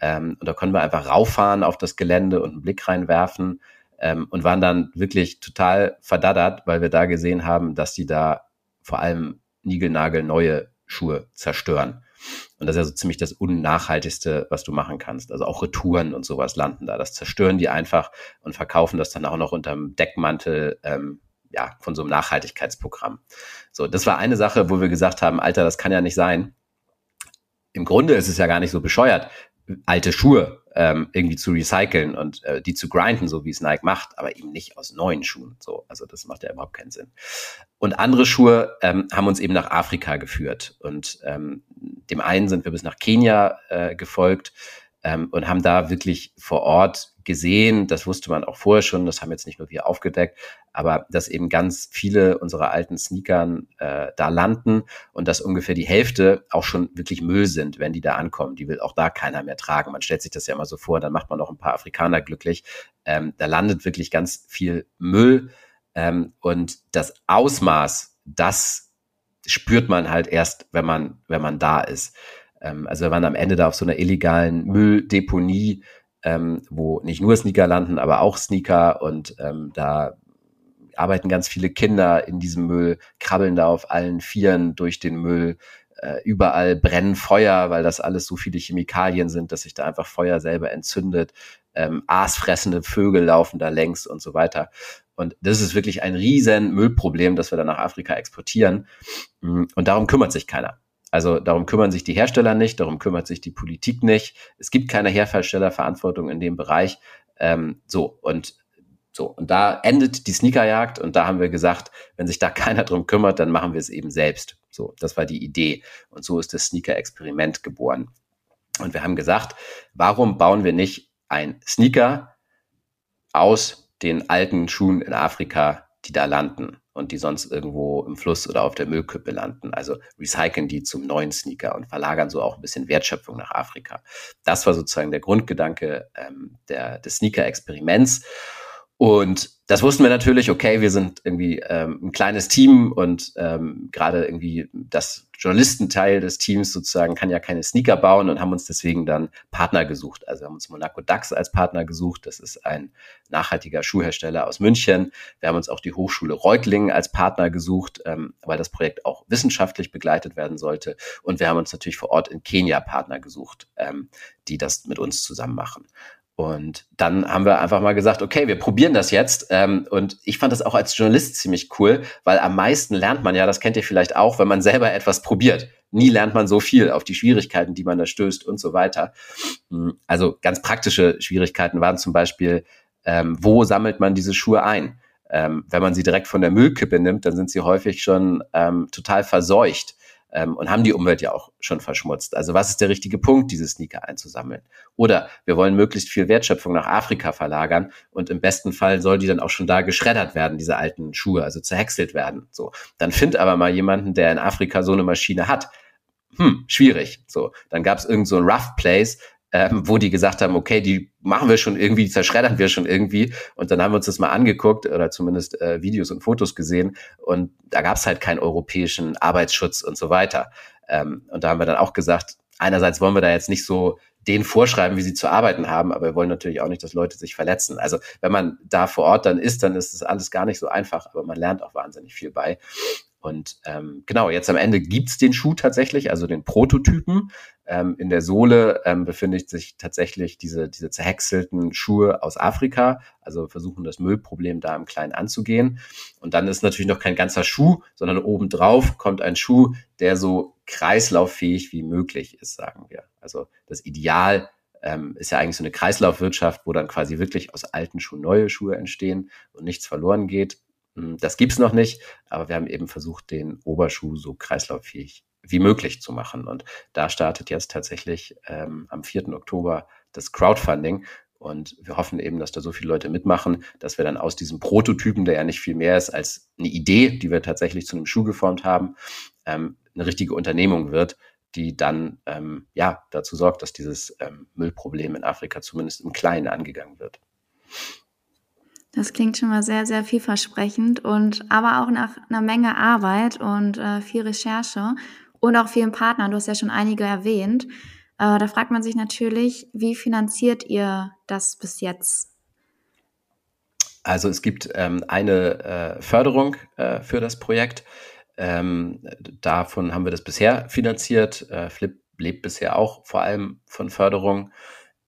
Ähm, und da konnten wir einfach rauffahren auf das Gelände und einen Blick reinwerfen ähm, und waren dann wirklich total verdaddert, weil wir da gesehen haben, dass die da vor allem niegelnagelneue Schuhe zerstören. Und das ist ja so ziemlich das Unnachhaltigste, was du machen kannst. Also auch Retouren und sowas landen da. Das zerstören die einfach und verkaufen das dann auch noch unterm Deckmantel ähm, ja, von so einem Nachhaltigkeitsprogramm. So, das war eine Sache, wo wir gesagt haben, Alter, das kann ja nicht sein. Im Grunde ist es ja gar nicht so bescheuert, alte Schuhe ähm, irgendwie zu recyceln und äh, die zu grinden, so wie es Nike macht, aber eben nicht aus neuen Schuhen. So, also das macht ja überhaupt keinen Sinn. Und andere Schuhe ähm, haben uns eben nach Afrika geführt. Und ähm, dem einen sind wir bis nach Kenia äh, gefolgt ähm, und haben da wirklich vor Ort gesehen, das wusste man auch vorher schon, das haben jetzt nicht nur wir aufgedeckt, aber dass eben ganz viele unserer alten Sneakern äh, da landen und dass ungefähr die Hälfte auch schon wirklich Müll sind, wenn die da ankommen. Die will auch da keiner mehr tragen. Man stellt sich das ja immer so vor, dann macht man noch ein paar Afrikaner glücklich. Ähm, da landet wirklich ganz viel Müll ähm, und das Ausmaß, das spürt man halt erst, wenn man, wenn man da ist. Ähm, also wir waren am Ende da auf so einer illegalen Mülldeponie, ähm, wo nicht nur Sneaker landen, aber auch Sneaker und ähm, da arbeiten ganz viele Kinder in diesem Müll, krabbeln da auf allen Vieren durch den Müll. Äh, überall brennen Feuer, weil das alles so viele Chemikalien sind, dass sich da einfach Feuer selber entzündet. Ähm, aasfressende Vögel laufen da längs und so weiter. Und das ist wirklich ein riesen Müllproblem, das wir dann nach Afrika exportieren. Und darum kümmert sich keiner. Also darum kümmern sich die Hersteller nicht, darum kümmert sich die Politik nicht. Es gibt keine Herstellerverantwortung in dem Bereich. Ähm, so und so und da endet die Sneakerjagd und da haben wir gesagt, wenn sich da keiner drum kümmert, dann machen wir es eben selbst. So, das war die Idee und so ist das Sneaker-Experiment geboren. Und wir haben gesagt, warum bauen wir nicht ein Sneaker aus den alten Schuhen in Afrika, die da landen? Und die sonst irgendwo im Fluss oder auf der Müllkippe landen. Also recyceln die zum neuen Sneaker und verlagern so auch ein bisschen Wertschöpfung nach Afrika. Das war sozusagen der Grundgedanke ähm, der, des Sneaker-Experiments. Und das wussten wir natürlich, okay, wir sind irgendwie ähm, ein kleines Team und ähm, gerade irgendwie das Journalistenteil des Teams sozusagen kann ja keine Sneaker bauen und haben uns deswegen dann Partner gesucht. Also haben uns Monaco Dax als Partner gesucht. Das ist ein nachhaltiger Schuhhersteller aus München. Wir haben uns auch die Hochschule Reutlingen als Partner gesucht, ähm, weil das Projekt auch wissenschaftlich begleitet werden sollte. Und wir haben uns natürlich vor Ort in Kenia Partner gesucht, ähm, die das mit uns zusammen machen. Und dann haben wir einfach mal gesagt, okay, wir probieren das jetzt. Ähm, und ich fand das auch als Journalist ziemlich cool, weil am meisten lernt man ja, das kennt ihr vielleicht auch, wenn man selber etwas probiert. Nie lernt man so viel auf die Schwierigkeiten, die man da stößt und so weiter. Hm, also ganz praktische Schwierigkeiten waren zum Beispiel, ähm, wo sammelt man diese Schuhe ein? Ähm, wenn man sie direkt von der Müllkippe nimmt, dann sind sie häufig schon total verseucht ähm, und haben die Umwelt ja auch schon verschmutzt. Also was ist der richtige Punkt, diese Sneaker einzusammeln? Oder wir wollen möglichst viel Wertschöpfung nach Afrika verlagern und im besten Fall soll die dann auch schon da geschreddert werden, diese alten Schuhe, also zerhäckselt werden. So, dann find aber mal jemanden, der in Afrika so eine Maschine hat. Hm, schwierig. So, dann gab es irgend so ein Rough Place, ähm, wo die gesagt haben, okay, die machen wir schon irgendwie, die zerschreddern wir schon irgendwie. Und dann haben wir uns das mal angeguckt oder zumindest äh, Videos und Fotos gesehen. Und da gab es halt keinen europäischen Arbeitsschutz und so weiter. Ähm, und da haben wir dann auch gesagt, einerseits wollen wir da jetzt nicht so denen vorschreiben, wie sie zu arbeiten haben, aber wir wollen natürlich auch nicht, dass Leute sich verletzen. Also wenn man da vor Ort dann ist, dann ist das alles gar nicht so einfach, aber man lernt auch wahnsinnig viel bei. Und ähm, genau, jetzt am Ende gibt's den Schuh tatsächlich, also den Prototypen. Ähm, in der Sohle ähm, befindet sich tatsächlich diese, diese zerhäckselten Schuhe aus Afrika, also versuchen das Müllproblem da im Kleinen anzugehen. Und dann ist natürlich noch kein ganzer Schuh, sondern obendrauf kommt ein Schuh, der so kreislauffähig wie möglich ist, sagen wir. Also das Ideal ähm, ist ja eigentlich so eine Kreislaufwirtschaft, wo dann quasi wirklich aus alten Schuhen neue Schuhe entstehen und nichts verloren geht. Hm, das gibt's noch nicht, aber wir haben eben versucht, den Oberschuh so kreislauffähig wie möglich zu machen. Und da startet jetzt tatsächlich ähm, am 4. Oktober das Crowdfunding. Und wir hoffen eben, dass da so viele Leute mitmachen, dass wir dann aus diesem Prototypen, der ja nicht viel mehr ist als eine Idee, die wir tatsächlich zu einem Schuh geformt haben, ähm, eine richtige Unternehmung wird, die dann ähm, ja dazu sorgt, dass dieses ähm, Müllproblem in Afrika zumindest im Kleinen angegangen wird. Das klingt schon mal sehr, sehr vielversprechend und aber auch nach einer Menge Arbeit und äh, viel Recherche und auch vielen Partnern. Du hast ja schon einige erwähnt. Äh, da fragt man sich natürlich, wie finanziert ihr das bis jetzt? Also es gibt ähm, eine äh, Förderung äh, für das Projekt. Ähm, davon haben wir das bisher finanziert. Äh, Flip lebt bisher auch vor allem von Förderung.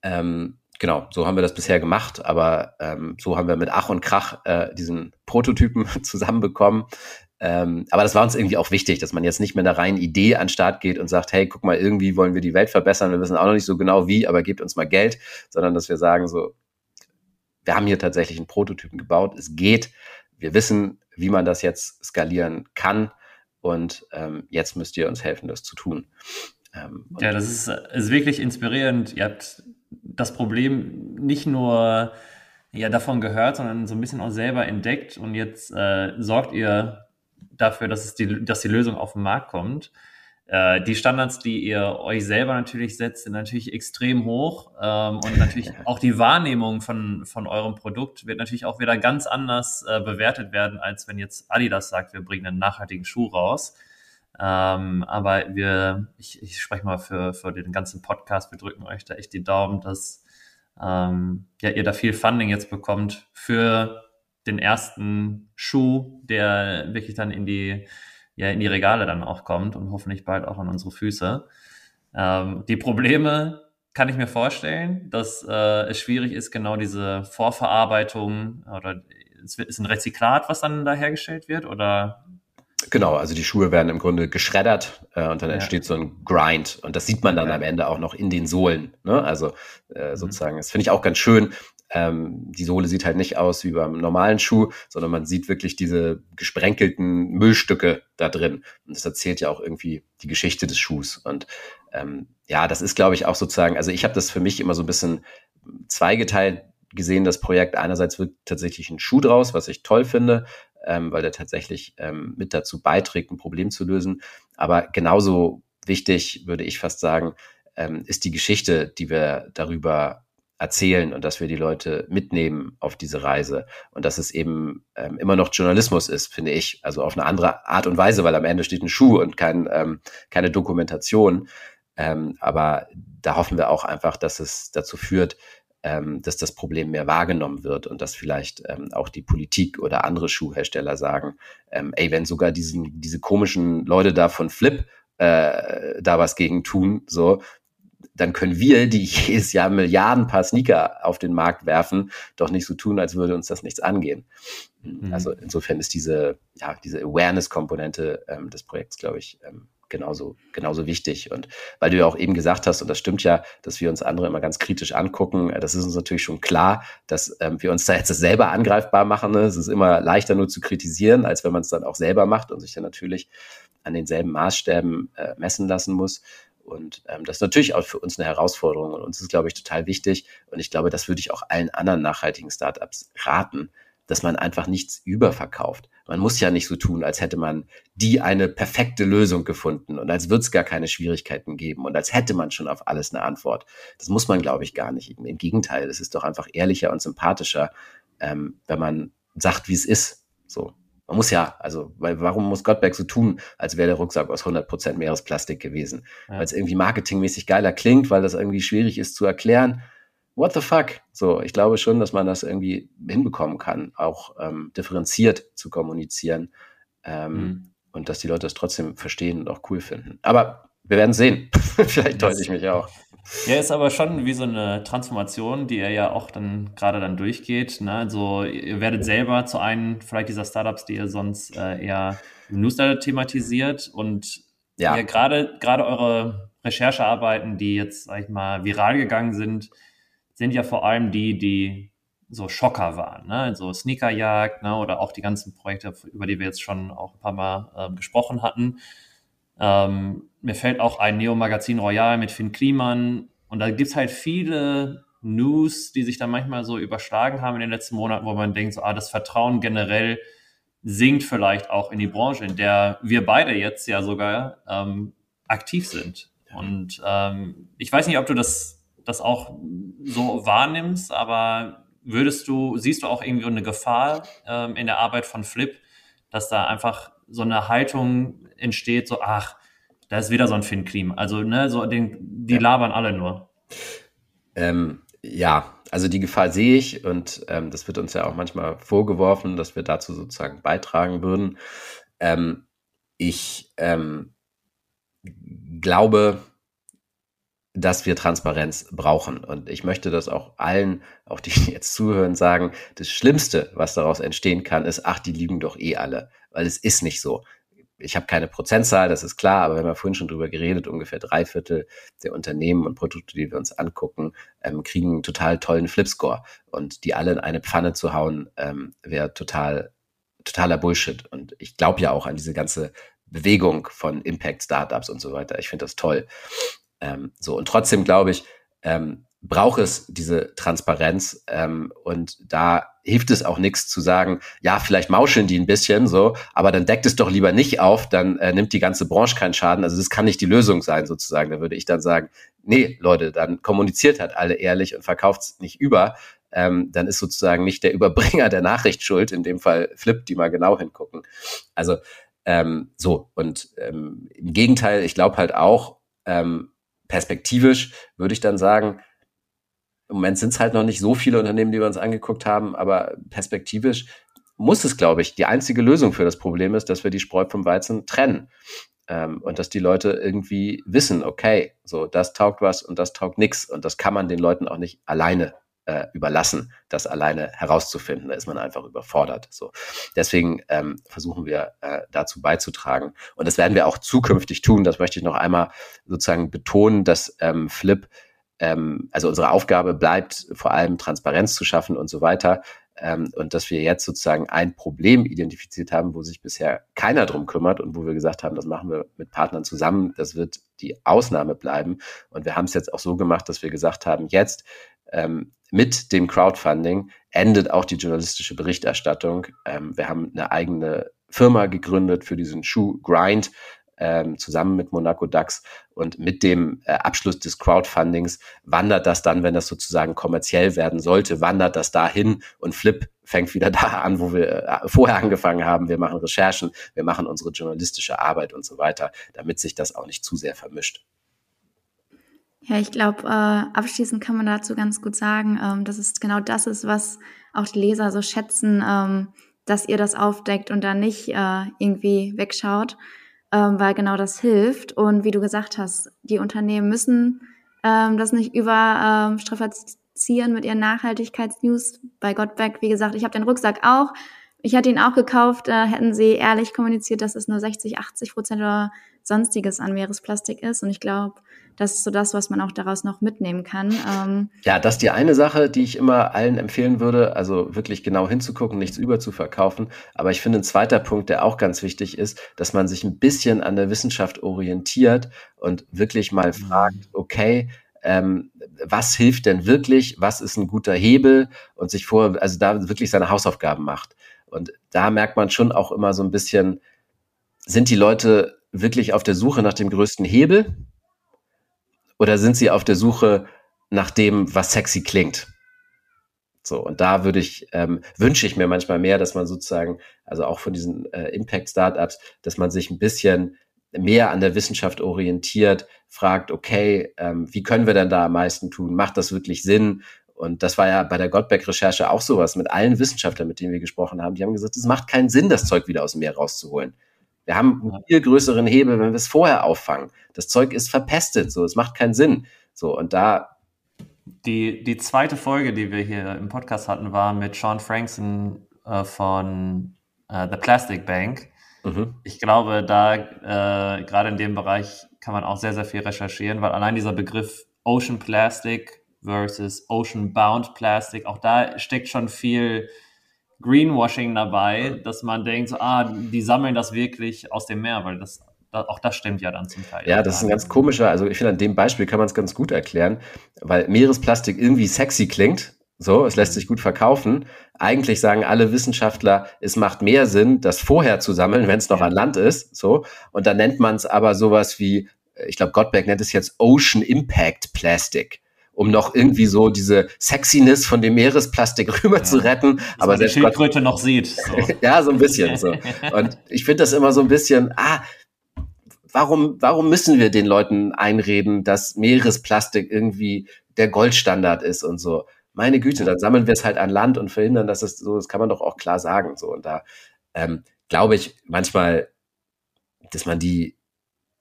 Ähm, genau, so haben wir das bisher gemacht, aber ähm, so haben wir mit Ach und Krach äh, diesen Prototypen zusammenbekommen. Ähm, aber das war uns irgendwie auch wichtig, dass man jetzt nicht mit einer reinen Idee an den Start geht und sagt, hey, guck mal, irgendwie wollen wir die Welt verbessern, wir wissen auch noch nicht so genau wie, aber gebt uns mal Geld, sondern dass wir sagen so, wir haben hier tatsächlich einen Prototypen gebaut, es geht, wir wissen, wie man das jetzt skalieren kann und ähm, jetzt müsst ihr uns helfen, das zu tun. Ähm, ja, das ist, ist wirklich inspirierend. Ihr habt das Problem nicht nur ja, davon gehört, sondern so ein bisschen auch selber entdeckt und jetzt äh, sorgt ihr dafür, dass, es die, dass die Lösung auf den Markt kommt. Äh, die Standards, die ihr euch selber natürlich setzt, sind natürlich extrem hoch ähm, und natürlich auch die Wahrnehmung von, von eurem Produkt wird natürlich auch wieder ganz anders äh, bewertet werden, als wenn jetzt Adidas sagt, wir bringen einen nachhaltigen Schuh raus. Ähm, aber wir, ich, ich spreche mal für, für den ganzen Podcast, wir drücken euch da echt die Daumen, dass ähm, ja, ihr da viel Funding jetzt bekommt für den ersten Schuh, der wirklich dann in die, ja, in die Regale dann auch kommt und hoffentlich bald auch an unsere Füße. Ähm, die Probleme kann ich mir vorstellen, dass äh, es schwierig ist, genau diese Vorverarbeitung oder es ist ein Rezyklat, was dann da hergestellt wird oder Genau, also die Schuhe werden im Grunde geschreddert äh, und dann ja. entsteht so ein Grind und das sieht man dann ja. am Ende auch noch in den Sohlen. Ne? Also äh, mhm. sozusagen, das finde ich auch ganz schön. Ähm, die Sohle sieht halt nicht aus wie beim normalen Schuh, sondern man sieht wirklich diese gesprenkelten Müllstücke da drin. Und das erzählt ja auch irgendwie die Geschichte des Schuhs. Und ähm, ja, das ist, glaube ich, auch sozusagen, also ich habe das für mich immer so ein bisschen zweigeteilt gesehen, das Projekt. Einerseits wird tatsächlich ein Schuh draus, was ich toll finde, ähm, weil der tatsächlich ähm, mit dazu beiträgt, ein Problem zu lösen. Aber genauso wichtig, würde ich fast sagen, ähm, ist die Geschichte, die wir darüber erzählen und dass wir die Leute mitnehmen auf diese Reise und dass es eben ähm, immer noch Journalismus ist, finde ich. Also auf eine andere Art und Weise, weil am Ende steht ein Schuh und kein, ähm, keine Dokumentation. Ähm, aber da hoffen wir auch einfach, dass es dazu führt, ähm, dass das Problem mehr wahrgenommen wird und dass vielleicht ähm, auch die Politik oder andere Schuhhersteller sagen, ähm, ey, wenn sogar diesen, diese komischen Leute da von Flip äh, da was gegen tun, so, dann können wir, die jedes Jahr Milliarden Paar Sneaker auf den Markt werfen, doch nicht so tun, als würde uns das nichts angehen. Mhm. Also insofern ist diese, ja, diese Awareness-Komponente ähm, des Projekts, glaube ich, ähm, genauso, genauso wichtig. Und weil du ja auch eben gesagt hast, und das stimmt ja, dass wir uns andere immer ganz kritisch angucken, äh, das ist uns natürlich schon klar, dass ähm, wir uns da jetzt selber angreifbar machen. Ne? Es ist immer leichter nur zu kritisieren, als wenn man es dann auch selber macht und sich dann natürlich an denselben Maßstäben äh, messen lassen muss. Und ähm, das ist natürlich auch für uns eine Herausforderung und uns ist, glaube ich, total wichtig. Und ich glaube, das würde ich auch allen anderen nachhaltigen Startups raten, dass man einfach nichts überverkauft. Man muss ja nicht so tun, als hätte man die eine perfekte Lösung gefunden und als würde es gar keine Schwierigkeiten geben und als hätte man schon auf alles eine Antwort. Das muss man, glaube ich, gar nicht. Im Gegenteil, es ist doch einfach ehrlicher und sympathischer, ähm, wenn man sagt, wie es ist. So. Man muss ja, also, weil warum muss Gottberg so tun, als wäre der Rucksack aus 100% Meeresplastik gewesen? Ja. Weil es irgendwie marketingmäßig geiler klingt, weil das irgendwie schwierig ist zu erklären. What the fuck? So, ich glaube schon, dass man das irgendwie hinbekommen kann, auch ähm, differenziert zu kommunizieren ähm, mhm. und dass die Leute das trotzdem verstehen und auch cool finden. Aber wir werden sehen. Vielleicht täusche ich mich auch. Ja, ist aber schon wie so eine Transformation, die er ja auch dann gerade dann durchgeht. Ne? Also ihr werdet selber zu einem vielleicht dieser Startups, die ihr sonst äh, eher im Newsletter thematisiert und ja, gerade gerade eure Recherchearbeiten, die jetzt sag ich mal viral gegangen sind, sind ja vor allem die, die so Schocker waren, ne? so Sneakerjagd ne? oder auch die ganzen Projekte, über die wir jetzt schon auch ein paar Mal äh, gesprochen hatten. Ähm, mir fällt auch ein Neo-Magazin Royal mit Finn Kliman. Und da gibt es halt viele News, die sich dann manchmal so überschlagen haben in den letzten Monaten, wo man denkt, so, ah, das Vertrauen generell sinkt vielleicht auch in die Branche, in der wir beide jetzt ja sogar ähm, aktiv sind. Und ähm, ich weiß nicht, ob du das, das auch so wahrnimmst, aber würdest du, siehst du auch irgendwie eine Gefahr ähm, in der Arbeit von Flip, dass da einfach so eine Haltung entsteht, so, ach, da ist wieder so ein Finn Klim. Also, ne, so den, die labern alle nur. Ähm, ja, also die Gefahr sehe ich und ähm, das wird uns ja auch manchmal vorgeworfen, dass wir dazu sozusagen beitragen würden. Ähm, ich ähm, glaube, dass wir Transparenz brauchen. Und ich möchte das auch allen, auch die jetzt zuhören, sagen, das Schlimmste, was daraus entstehen kann, ist, ach, die liegen doch eh alle. Weil es ist nicht so ich habe keine Prozentzahl, das ist klar, aber wir haben ja vorhin schon drüber geredet, ungefähr drei Viertel der Unternehmen und Produkte, die wir uns angucken, ähm, kriegen einen total tollen Flipscore. Und die alle in eine Pfanne zu hauen, ähm, wäre total, totaler Bullshit. Und ich glaube ja auch an diese ganze Bewegung von Impact-Startups und so weiter. Ich finde das toll. Ähm, so, und trotzdem glaube ich, ähm, braucht es diese Transparenz ähm, und da hilft es auch nichts zu sagen, ja, vielleicht mauscheln die ein bisschen so, aber dann deckt es doch lieber nicht auf, dann äh, nimmt die ganze Branche keinen Schaden. Also das kann nicht die Lösung sein sozusagen. Da würde ich dann sagen, nee, Leute, dann kommuniziert halt alle ehrlich und verkauft es nicht über. Ähm, dann ist sozusagen nicht der Überbringer der Nachricht schuld, in dem Fall Flip, die mal genau hingucken. Also ähm, so, und ähm, im Gegenteil, ich glaube halt auch, ähm, perspektivisch würde ich dann sagen, im Moment sind es halt noch nicht so viele Unternehmen, die wir uns angeguckt haben, aber perspektivisch muss es, glaube ich, die einzige Lösung für das Problem ist, dass wir die Spreu vom Weizen trennen. Ähm, und dass die Leute irgendwie wissen, okay, so das taugt was und das taugt nichts. Und das kann man den Leuten auch nicht alleine äh, überlassen, das alleine herauszufinden. Da ist man einfach überfordert. So. Deswegen ähm, versuchen wir äh, dazu beizutragen. Und das werden wir auch zukünftig tun. Das möchte ich noch einmal sozusagen betonen, dass ähm, Flip ähm, also unsere Aufgabe bleibt vor allem Transparenz zu schaffen und so weiter. Ähm, und dass wir jetzt sozusagen ein Problem identifiziert haben, wo sich bisher keiner drum kümmert und wo wir gesagt haben, das machen wir mit Partnern zusammen, das wird die Ausnahme bleiben. Und wir haben es jetzt auch so gemacht, dass wir gesagt haben, jetzt ähm, mit dem Crowdfunding endet auch die journalistische Berichterstattung. Ähm, wir haben eine eigene Firma gegründet für diesen Schuh Grind, ähm, zusammen mit Monaco DAX. Und mit dem äh, Abschluss des Crowdfundings wandert das dann, wenn das sozusagen kommerziell werden sollte, wandert das dahin und Flip fängt wieder da an, wo wir äh, vorher angefangen haben. Wir machen Recherchen, wir machen unsere journalistische Arbeit und so weiter, damit sich das auch nicht zu sehr vermischt. Ja, ich glaube, äh, abschließend kann man dazu ganz gut sagen, ähm, dass es genau das ist, was auch die Leser so schätzen, ähm, dass ihr das aufdeckt und da nicht äh, irgendwie wegschaut, ähm, weil genau das hilft. Und wie du gesagt hast, die Unternehmen müssen ähm, das nicht über ähm, strapazieren mit ihren Nachhaltigkeitsnews. Bei Gottberg, wie gesagt, ich habe den Rucksack auch. Ich hätte ihn auch gekauft, äh, hätten sie ehrlich kommuniziert, dass es nur 60, 80 Prozent oder sonstiges an Meeresplastik ist. Und ich glaube, das ist so das, was man auch daraus noch mitnehmen kann. Ähm ja, das ist die eine Sache, die ich immer allen empfehlen würde, also wirklich genau hinzugucken, nichts überzuverkaufen. Aber ich finde, ein zweiter Punkt, der auch ganz wichtig ist, dass man sich ein bisschen an der Wissenschaft orientiert und wirklich mal mhm. fragt, okay, ähm, was hilft denn wirklich, was ist ein guter Hebel und sich vor, also da wirklich seine Hausaufgaben macht. Und da merkt man schon auch immer so ein bisschen, sind die Leute wirklich auf der Suche nach dem größten Hebel oder sind sie auf der Suche nach dem, was sexy klingt? So, und da würde ich, ähm, wünsche ich mir manchmal mehr, dass man sozusagen, also auch von diesen äh, Impact-Startups, dass man sich ein bisschen mehr an der Wissenschaft orientiert, fragt, okay, ähm, wie können wir denn da am meisten tun? Macht das wirklich Sinn? Und das war ja bei der Gottberg-Recherche auch sowas mit allen Wissenschaftlern, mit denen wir gesprochen haben. Die haben gesagt, es macht keinen Sinn, das Zeug wieder aus dem Meer rauszuholen. Wir haben einen viel größeren Hebel, wenn wir es vorher auffangen. Das Zeug ist verpestet, so, es macht keinen Sinn. So, und da. Die, die zweite Folge, die wir hier im Podcast hatten, war mit Sean Frankson äh, von äh, The Plastic Bank. Mhm. Ich glaube, da äh, gerade in dem Bereich kann man auch sehr, sehr viel recherchieren, weil allein dieser Begriff Ocean Plastic versus Ocean Bound Plastic, auch da steckt schon viel Greenwashing dabei, dass man denkt, so, ah, die sammeln das wirklich aus dem Meer, weil das auch das stimmt ja dann zum Teil. Ja, das ist ein ganz komischer, also ich finde, an dem Beispiel kann man es ganz gut erklären, weil Meeresplastik irgendwie sexy klingt. So, es lässt sich gut verkaufen. Eigentlich sagen alle Wissenschaftler, es macht mehr Sinn, das vorher zu sammeln, wenn es noch an Land ist. So, und dann nennt man es aber sowas wie, ich glaube, Gottberg nennt es jetzt Ocean Impact Plastic um noch irgendwie so diese Sexiness von dem Meeresplastik rüber ja. zu retten. Dass aber selbst die Schildkröte Gott, noch sieht. So. ja, so ein bisschen so. Und ich finde das immer so ein bisschen, ah, warum, warum müssen wir den Leuten einreden, dass Meeresplastik irgendwie der Goldstandard ist und so? Meine Güte, dann sammeln wir es halt an Land und verhindern, dass es so, das kann man doch auch klar sagen. So, und da ähm, glaube ich manchmal, dass man die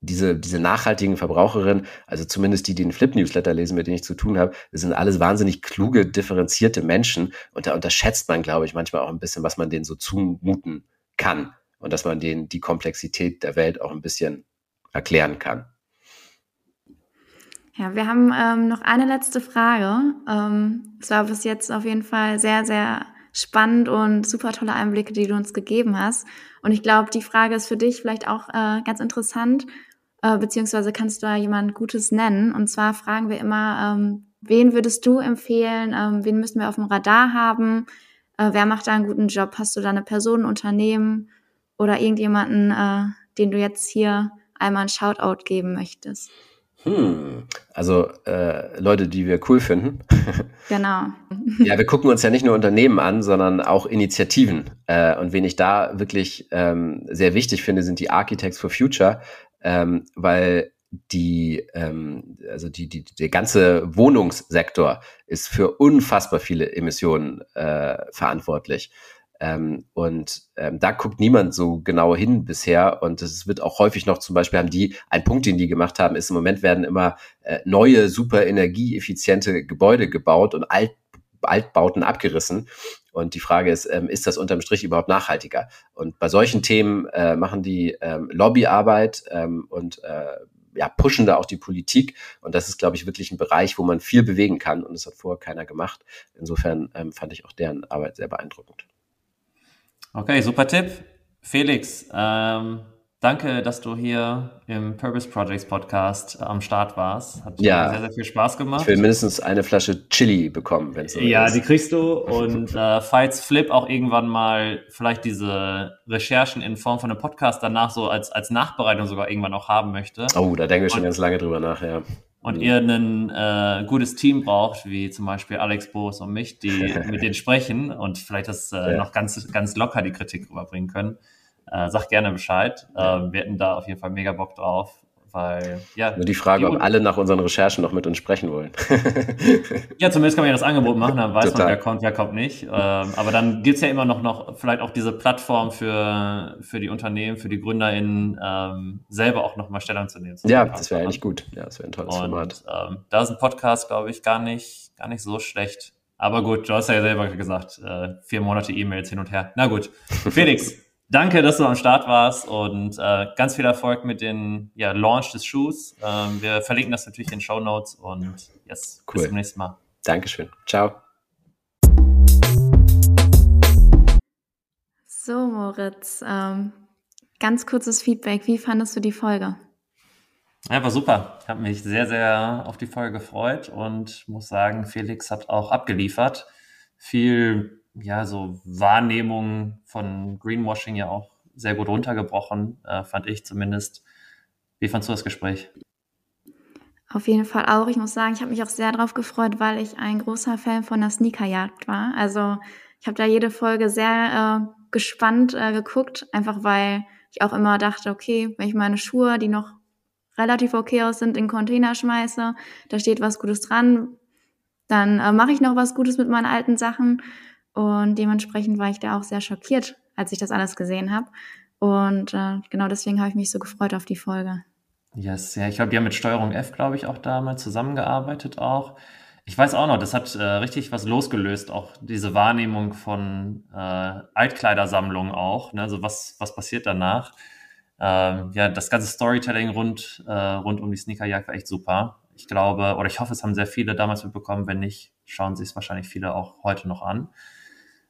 diese, diese nachhaltigen Verbraucherinnen, also zumindest die, die den Flip-Newsletter lesen, mit denen ich zu tun habe, das sind alles wahnsinnig kluge, differenzierte Menschen. Und da unterschätzt man, glaube ich, manchmal auch ein bisschen, was man denen so zumuten kann. Und dass man denen die Komplexität der Welt auch ein bisschen erklären kann. Ja, wir haben ähm, noch eine letzte Frage. Ähm, es war bis jetzt auf jeden Fall sehr, sehr spannend und super tolle Einblicke, die du uns gegeben hast. Und ich glaube, die Frage ist für dich vielleicht auch äh, ganz interessant äh, beziehungsweise kannst du da jemand Gutes nennen. Und zwar fragen wir immer, ähm, wen würdest du empfehlen, ähm, wen müssen wir auf dem Radar haben, äh, wer macht da einen guten Job? Hast du da eine Person, ein Unternehmen oder irgendjemanden, äh, den du jetzt hier einmal ein Shoutout geben möchtest? Hm, also äh, Leute, die wir cool finden. Genau. ja, wir gucken uns ja nicht nur Unternehmen an, sondern auch Initiativen. Äh, und wen ich da wirklich ähm, sehr wichtig finde, sind die Architects for Future ähm, weil die, ähm, also die, die, der ganze Wohnungssektor ist für unfassbar viele Emissionen äh, verantwortlich. Ähm, und ähm, da guckt niemand so genau hin bisher. Und es wird auch häufig noch zum Beispiel haben die, ein Punkt, den die gemacht haben, ist im Moment werden immer äh, neue, super energieeffiziente Gebäude gebaut und alt, Altbauten abgerissen. Und die Frage ist, ähm, ist das unterm Strich überhaupt nachhaltiger? Und bei solchen Themen äh, machen die ähm, Lobbyarbeit ähm, und äh, ja, pushen da auch die Politik. Und das ist, glaube ich, wirklich ein Bereich, wo man viel bewegen kann. Und das hat vorher keiner gemacht. Insofern ähm, fand ich auch deren Arbeit sehr beeindruckend. Okay, super Tipp. Felix, ähm, danke, dass du hier im Purpose Projects Podcast am Start warst. Hat ja, sehr, sehr viel Spaß gemacht. Ich will mindestens eine Flasche Chili bekommen, wenn es so ja, ist. Ja, die kriegst du. Und äh, falls Flip auch irgendwann mal vielleicht diese Recherchen in Form von einem Podcast danach so als, als Nachbereitung sogar irgendwann auch haben möchte. Oh, da denken wir schon und, ganz lange drüber nach, ja. Und mhm. ihr ein äh, gutes Team braucht, wie zum Beispiel Alex Boos und mich, die mit denen sprechen und vielleicht das äh, ja. noch ganz, ganz locker die Kritik rüberbringen können äh, sagt gerne Bescheid. Ja. Ähm, wir hätten da auf jeden Fall mega Bock drauf. Weil, ja, Nur die Frage, die ob alle nach unseren Recherchen noch mit uns sprechen wollen. ja, zumindest kann man ja das Angebot machen, dann weiß Total. man, wer kommt, wer kommt nicht. Ähm, aber dann gibt's ja immer noch, noch vielleicht auch diese Plattform für, für die Unternehmen, für die GründerInnen, ähm, selber auch nochmal Stellung zu nehmen. Ja, das wäre eigentlich gut. Ja, das wäre ein tolles Und, Format. Ähm, da ist ein Podcast, glaube ich, gar nicht, gar nicht so schlecht. Aber gut, du hast ja selber gesagt, äh, vier Monate E-Mails hin und her. Na gut. Felix, danke, dass du am Start warst und äh, ganz viel Erfolg mit dem ja, Launch des Schuhs. Ähm, wir verlinken das natürlich in den Show Notes und yes, cool. bis zum nächsten Mal. Dankeschön. Ciao. So, Moritz, ähm, ganz kurzes Feedback. Wie fandest du die Folge? Ja, war super. Ich habe mich sehr, sehr auf die Folge gefreut und muss sagen, Felix hat auch abgeliefert. Viel ja, so Wahrnehmung von Greenwashing ja auch sehr gut runtergebrochen, äh, fand ich zumindest. Wie fandst du das Gespräch? Auf jeden Fall auch. Ich muss sagen, ich habe mich auch sehr darauf gefreut, weil ich ein großer Fan von der Sneakerjagd war. Also ich habe da jede Folge sehr äh, gespannt äh, geguckt, einfach weil ich auch immer dachte, okay, wenn ich meine Schuhe, die noch relativ okay aus sind, in Container schmeiße, da steht was Gutes dran, dann äh, mache ich noch was Gutes mit meinen alten Sachen. Und dementsprechend war ich da auch sehr schockiert, als ich das alles gesehen habe. Und äh, genau deswegen habe ich mich so gefreut auf die Folge. Yes, ja, ich glaube, die haben mit Steuerung F, glaube ich, auch damals zusammengearbeitet auch. Ich weiß auch noch, das hat äh, richtig was losgelöst, auch diese Wahrnehmung von äh, Altkleidersammlungen auch. Ne? Also was, was passiert danach? Ähm, ja, das ganze Storytelling rund, äh, rund um die Sneakerjagd war echt super. Ich glaube, oder ich hoffe, es haben sehr viele damals mitbekommen. Wenn nicht, schauen sich es wahrscheinlich viele auch heute noch an.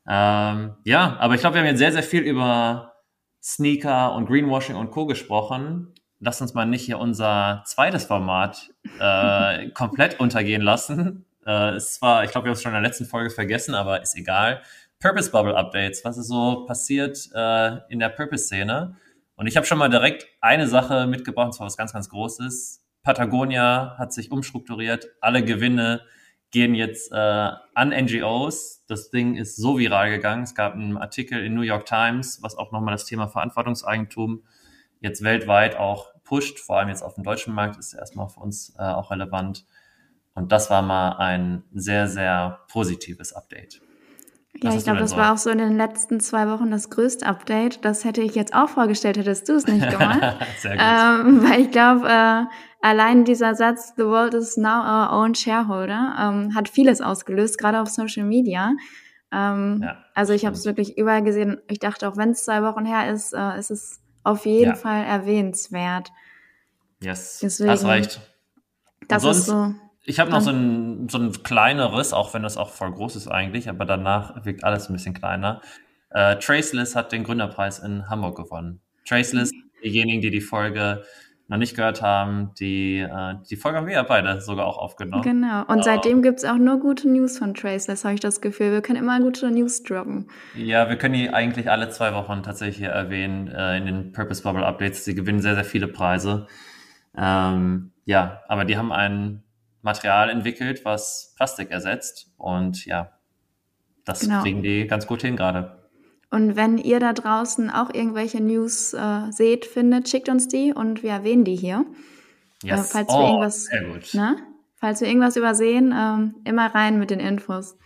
Ähm, ja, aber ich glaube, wir haben jetzt sehr, sehr viel über Sneaker und Greenwashing und Co. gesprochen. Lass uns mal nicht hier unser zweites Format äh, komplett untergehen lassen. Äh, es war, ich glaube, wir haben es schon in der letzten Folge vergessen, aber ist egal. Purpose Bubble Updates, was ist so passiert äh, in der Purpose-Szene? Und ich habe schon mal direkt eine Sache mitgebracht, und zwar was ganz, ganz Großes. Patagonia hat sich umstrukturiert, alle Gewinne gehen jetzt äh, an NGOs. Das Ding ist so viral gegangen. Es gab einen Artikel in New York Times, was auch nochmal das Thema Verantwortungseigentum jetzt weltweit auch pusht. Vor allem jetzt auf dem deutschen Markt ist erstmal für uns äh, auch relevant. Und das war mal ein sehr, sehr positives Update. Ja, ich glaube, das war auch so in den letzten zwei Wochen das größte Update. Das hätte ich jetzt auch vorgestellt, hättest du es nicht gemacht. Sehr gut. Ähm, weil ich glaube, äh, allein dieser Satz, the world is now our own shareholder, ähm, hat vieles ausgelöst, gerade auf Social Media. Ähm, ja, also ich habe es wirklich überall gesehen. Ich dachte, auch wenn es zwei Wochen her ist, äh, ist es auf jeden ja. Fall erwähnenswert. Yes, Deswegen, das reicht. Das sonst, ist so. Ich habe noch so ein, so ein kleineres, auch wenn das auch voll groß ist eigentlich, aber danach wirkt alles ein bisschen kleiner. Äh, Traceless hat den Gründerpreis in Hamburg gewonnen. Traceless, diejenigen, die die Folge noch nicht gehört haben, die, äh, die Folge haben wir ja beide sogar auch aufgenommen. Genau. Und seitdem gibt es auch nur gute News von Traceless, habe ich das Gefühl. Wir können immer gute News droppen. Ja, wir können die eigentlich alle zwei Wochen tatsächlich hier erwähnen äh, in den Purpose Bubble Updates. Sie gewinnen sehr, sehr viele Preise. Ähm, ja, aber die haben ein Material entwickelt, was Plastik ersetzt. Und ja, das genau. kriegen die ganz gut hin gerade. Und wenn ihr da draußen auch irgendwelche News äh, seht, findet, schickt uns die und wir erwähnen die hier. Äh, yes. Äh, falls, oh, wir irgendwas, sehr gut. Ne? falls wir irgendwas übersehen, ähm, immer rein mit den Infos.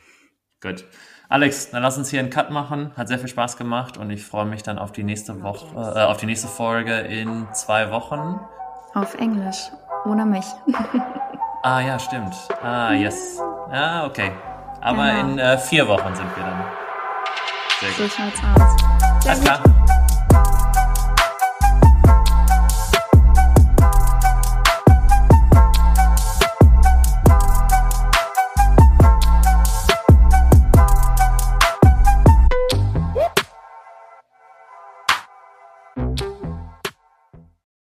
Gut. Alex, dann lass uns hier einen Cut machen. Hat sehr viel Spaß gemacht und ich freue mich dann auf die nächste Woche, äh, auf die nächste Folge in zwei Wochen. Auf Englisch, ohne mich. ah ja, stimmt. Ah yes. Ah okay. Aber genau. in äh, vier Wochen sind wir dann. Sehr gut. So schaut's aus. Sehr Alles klar.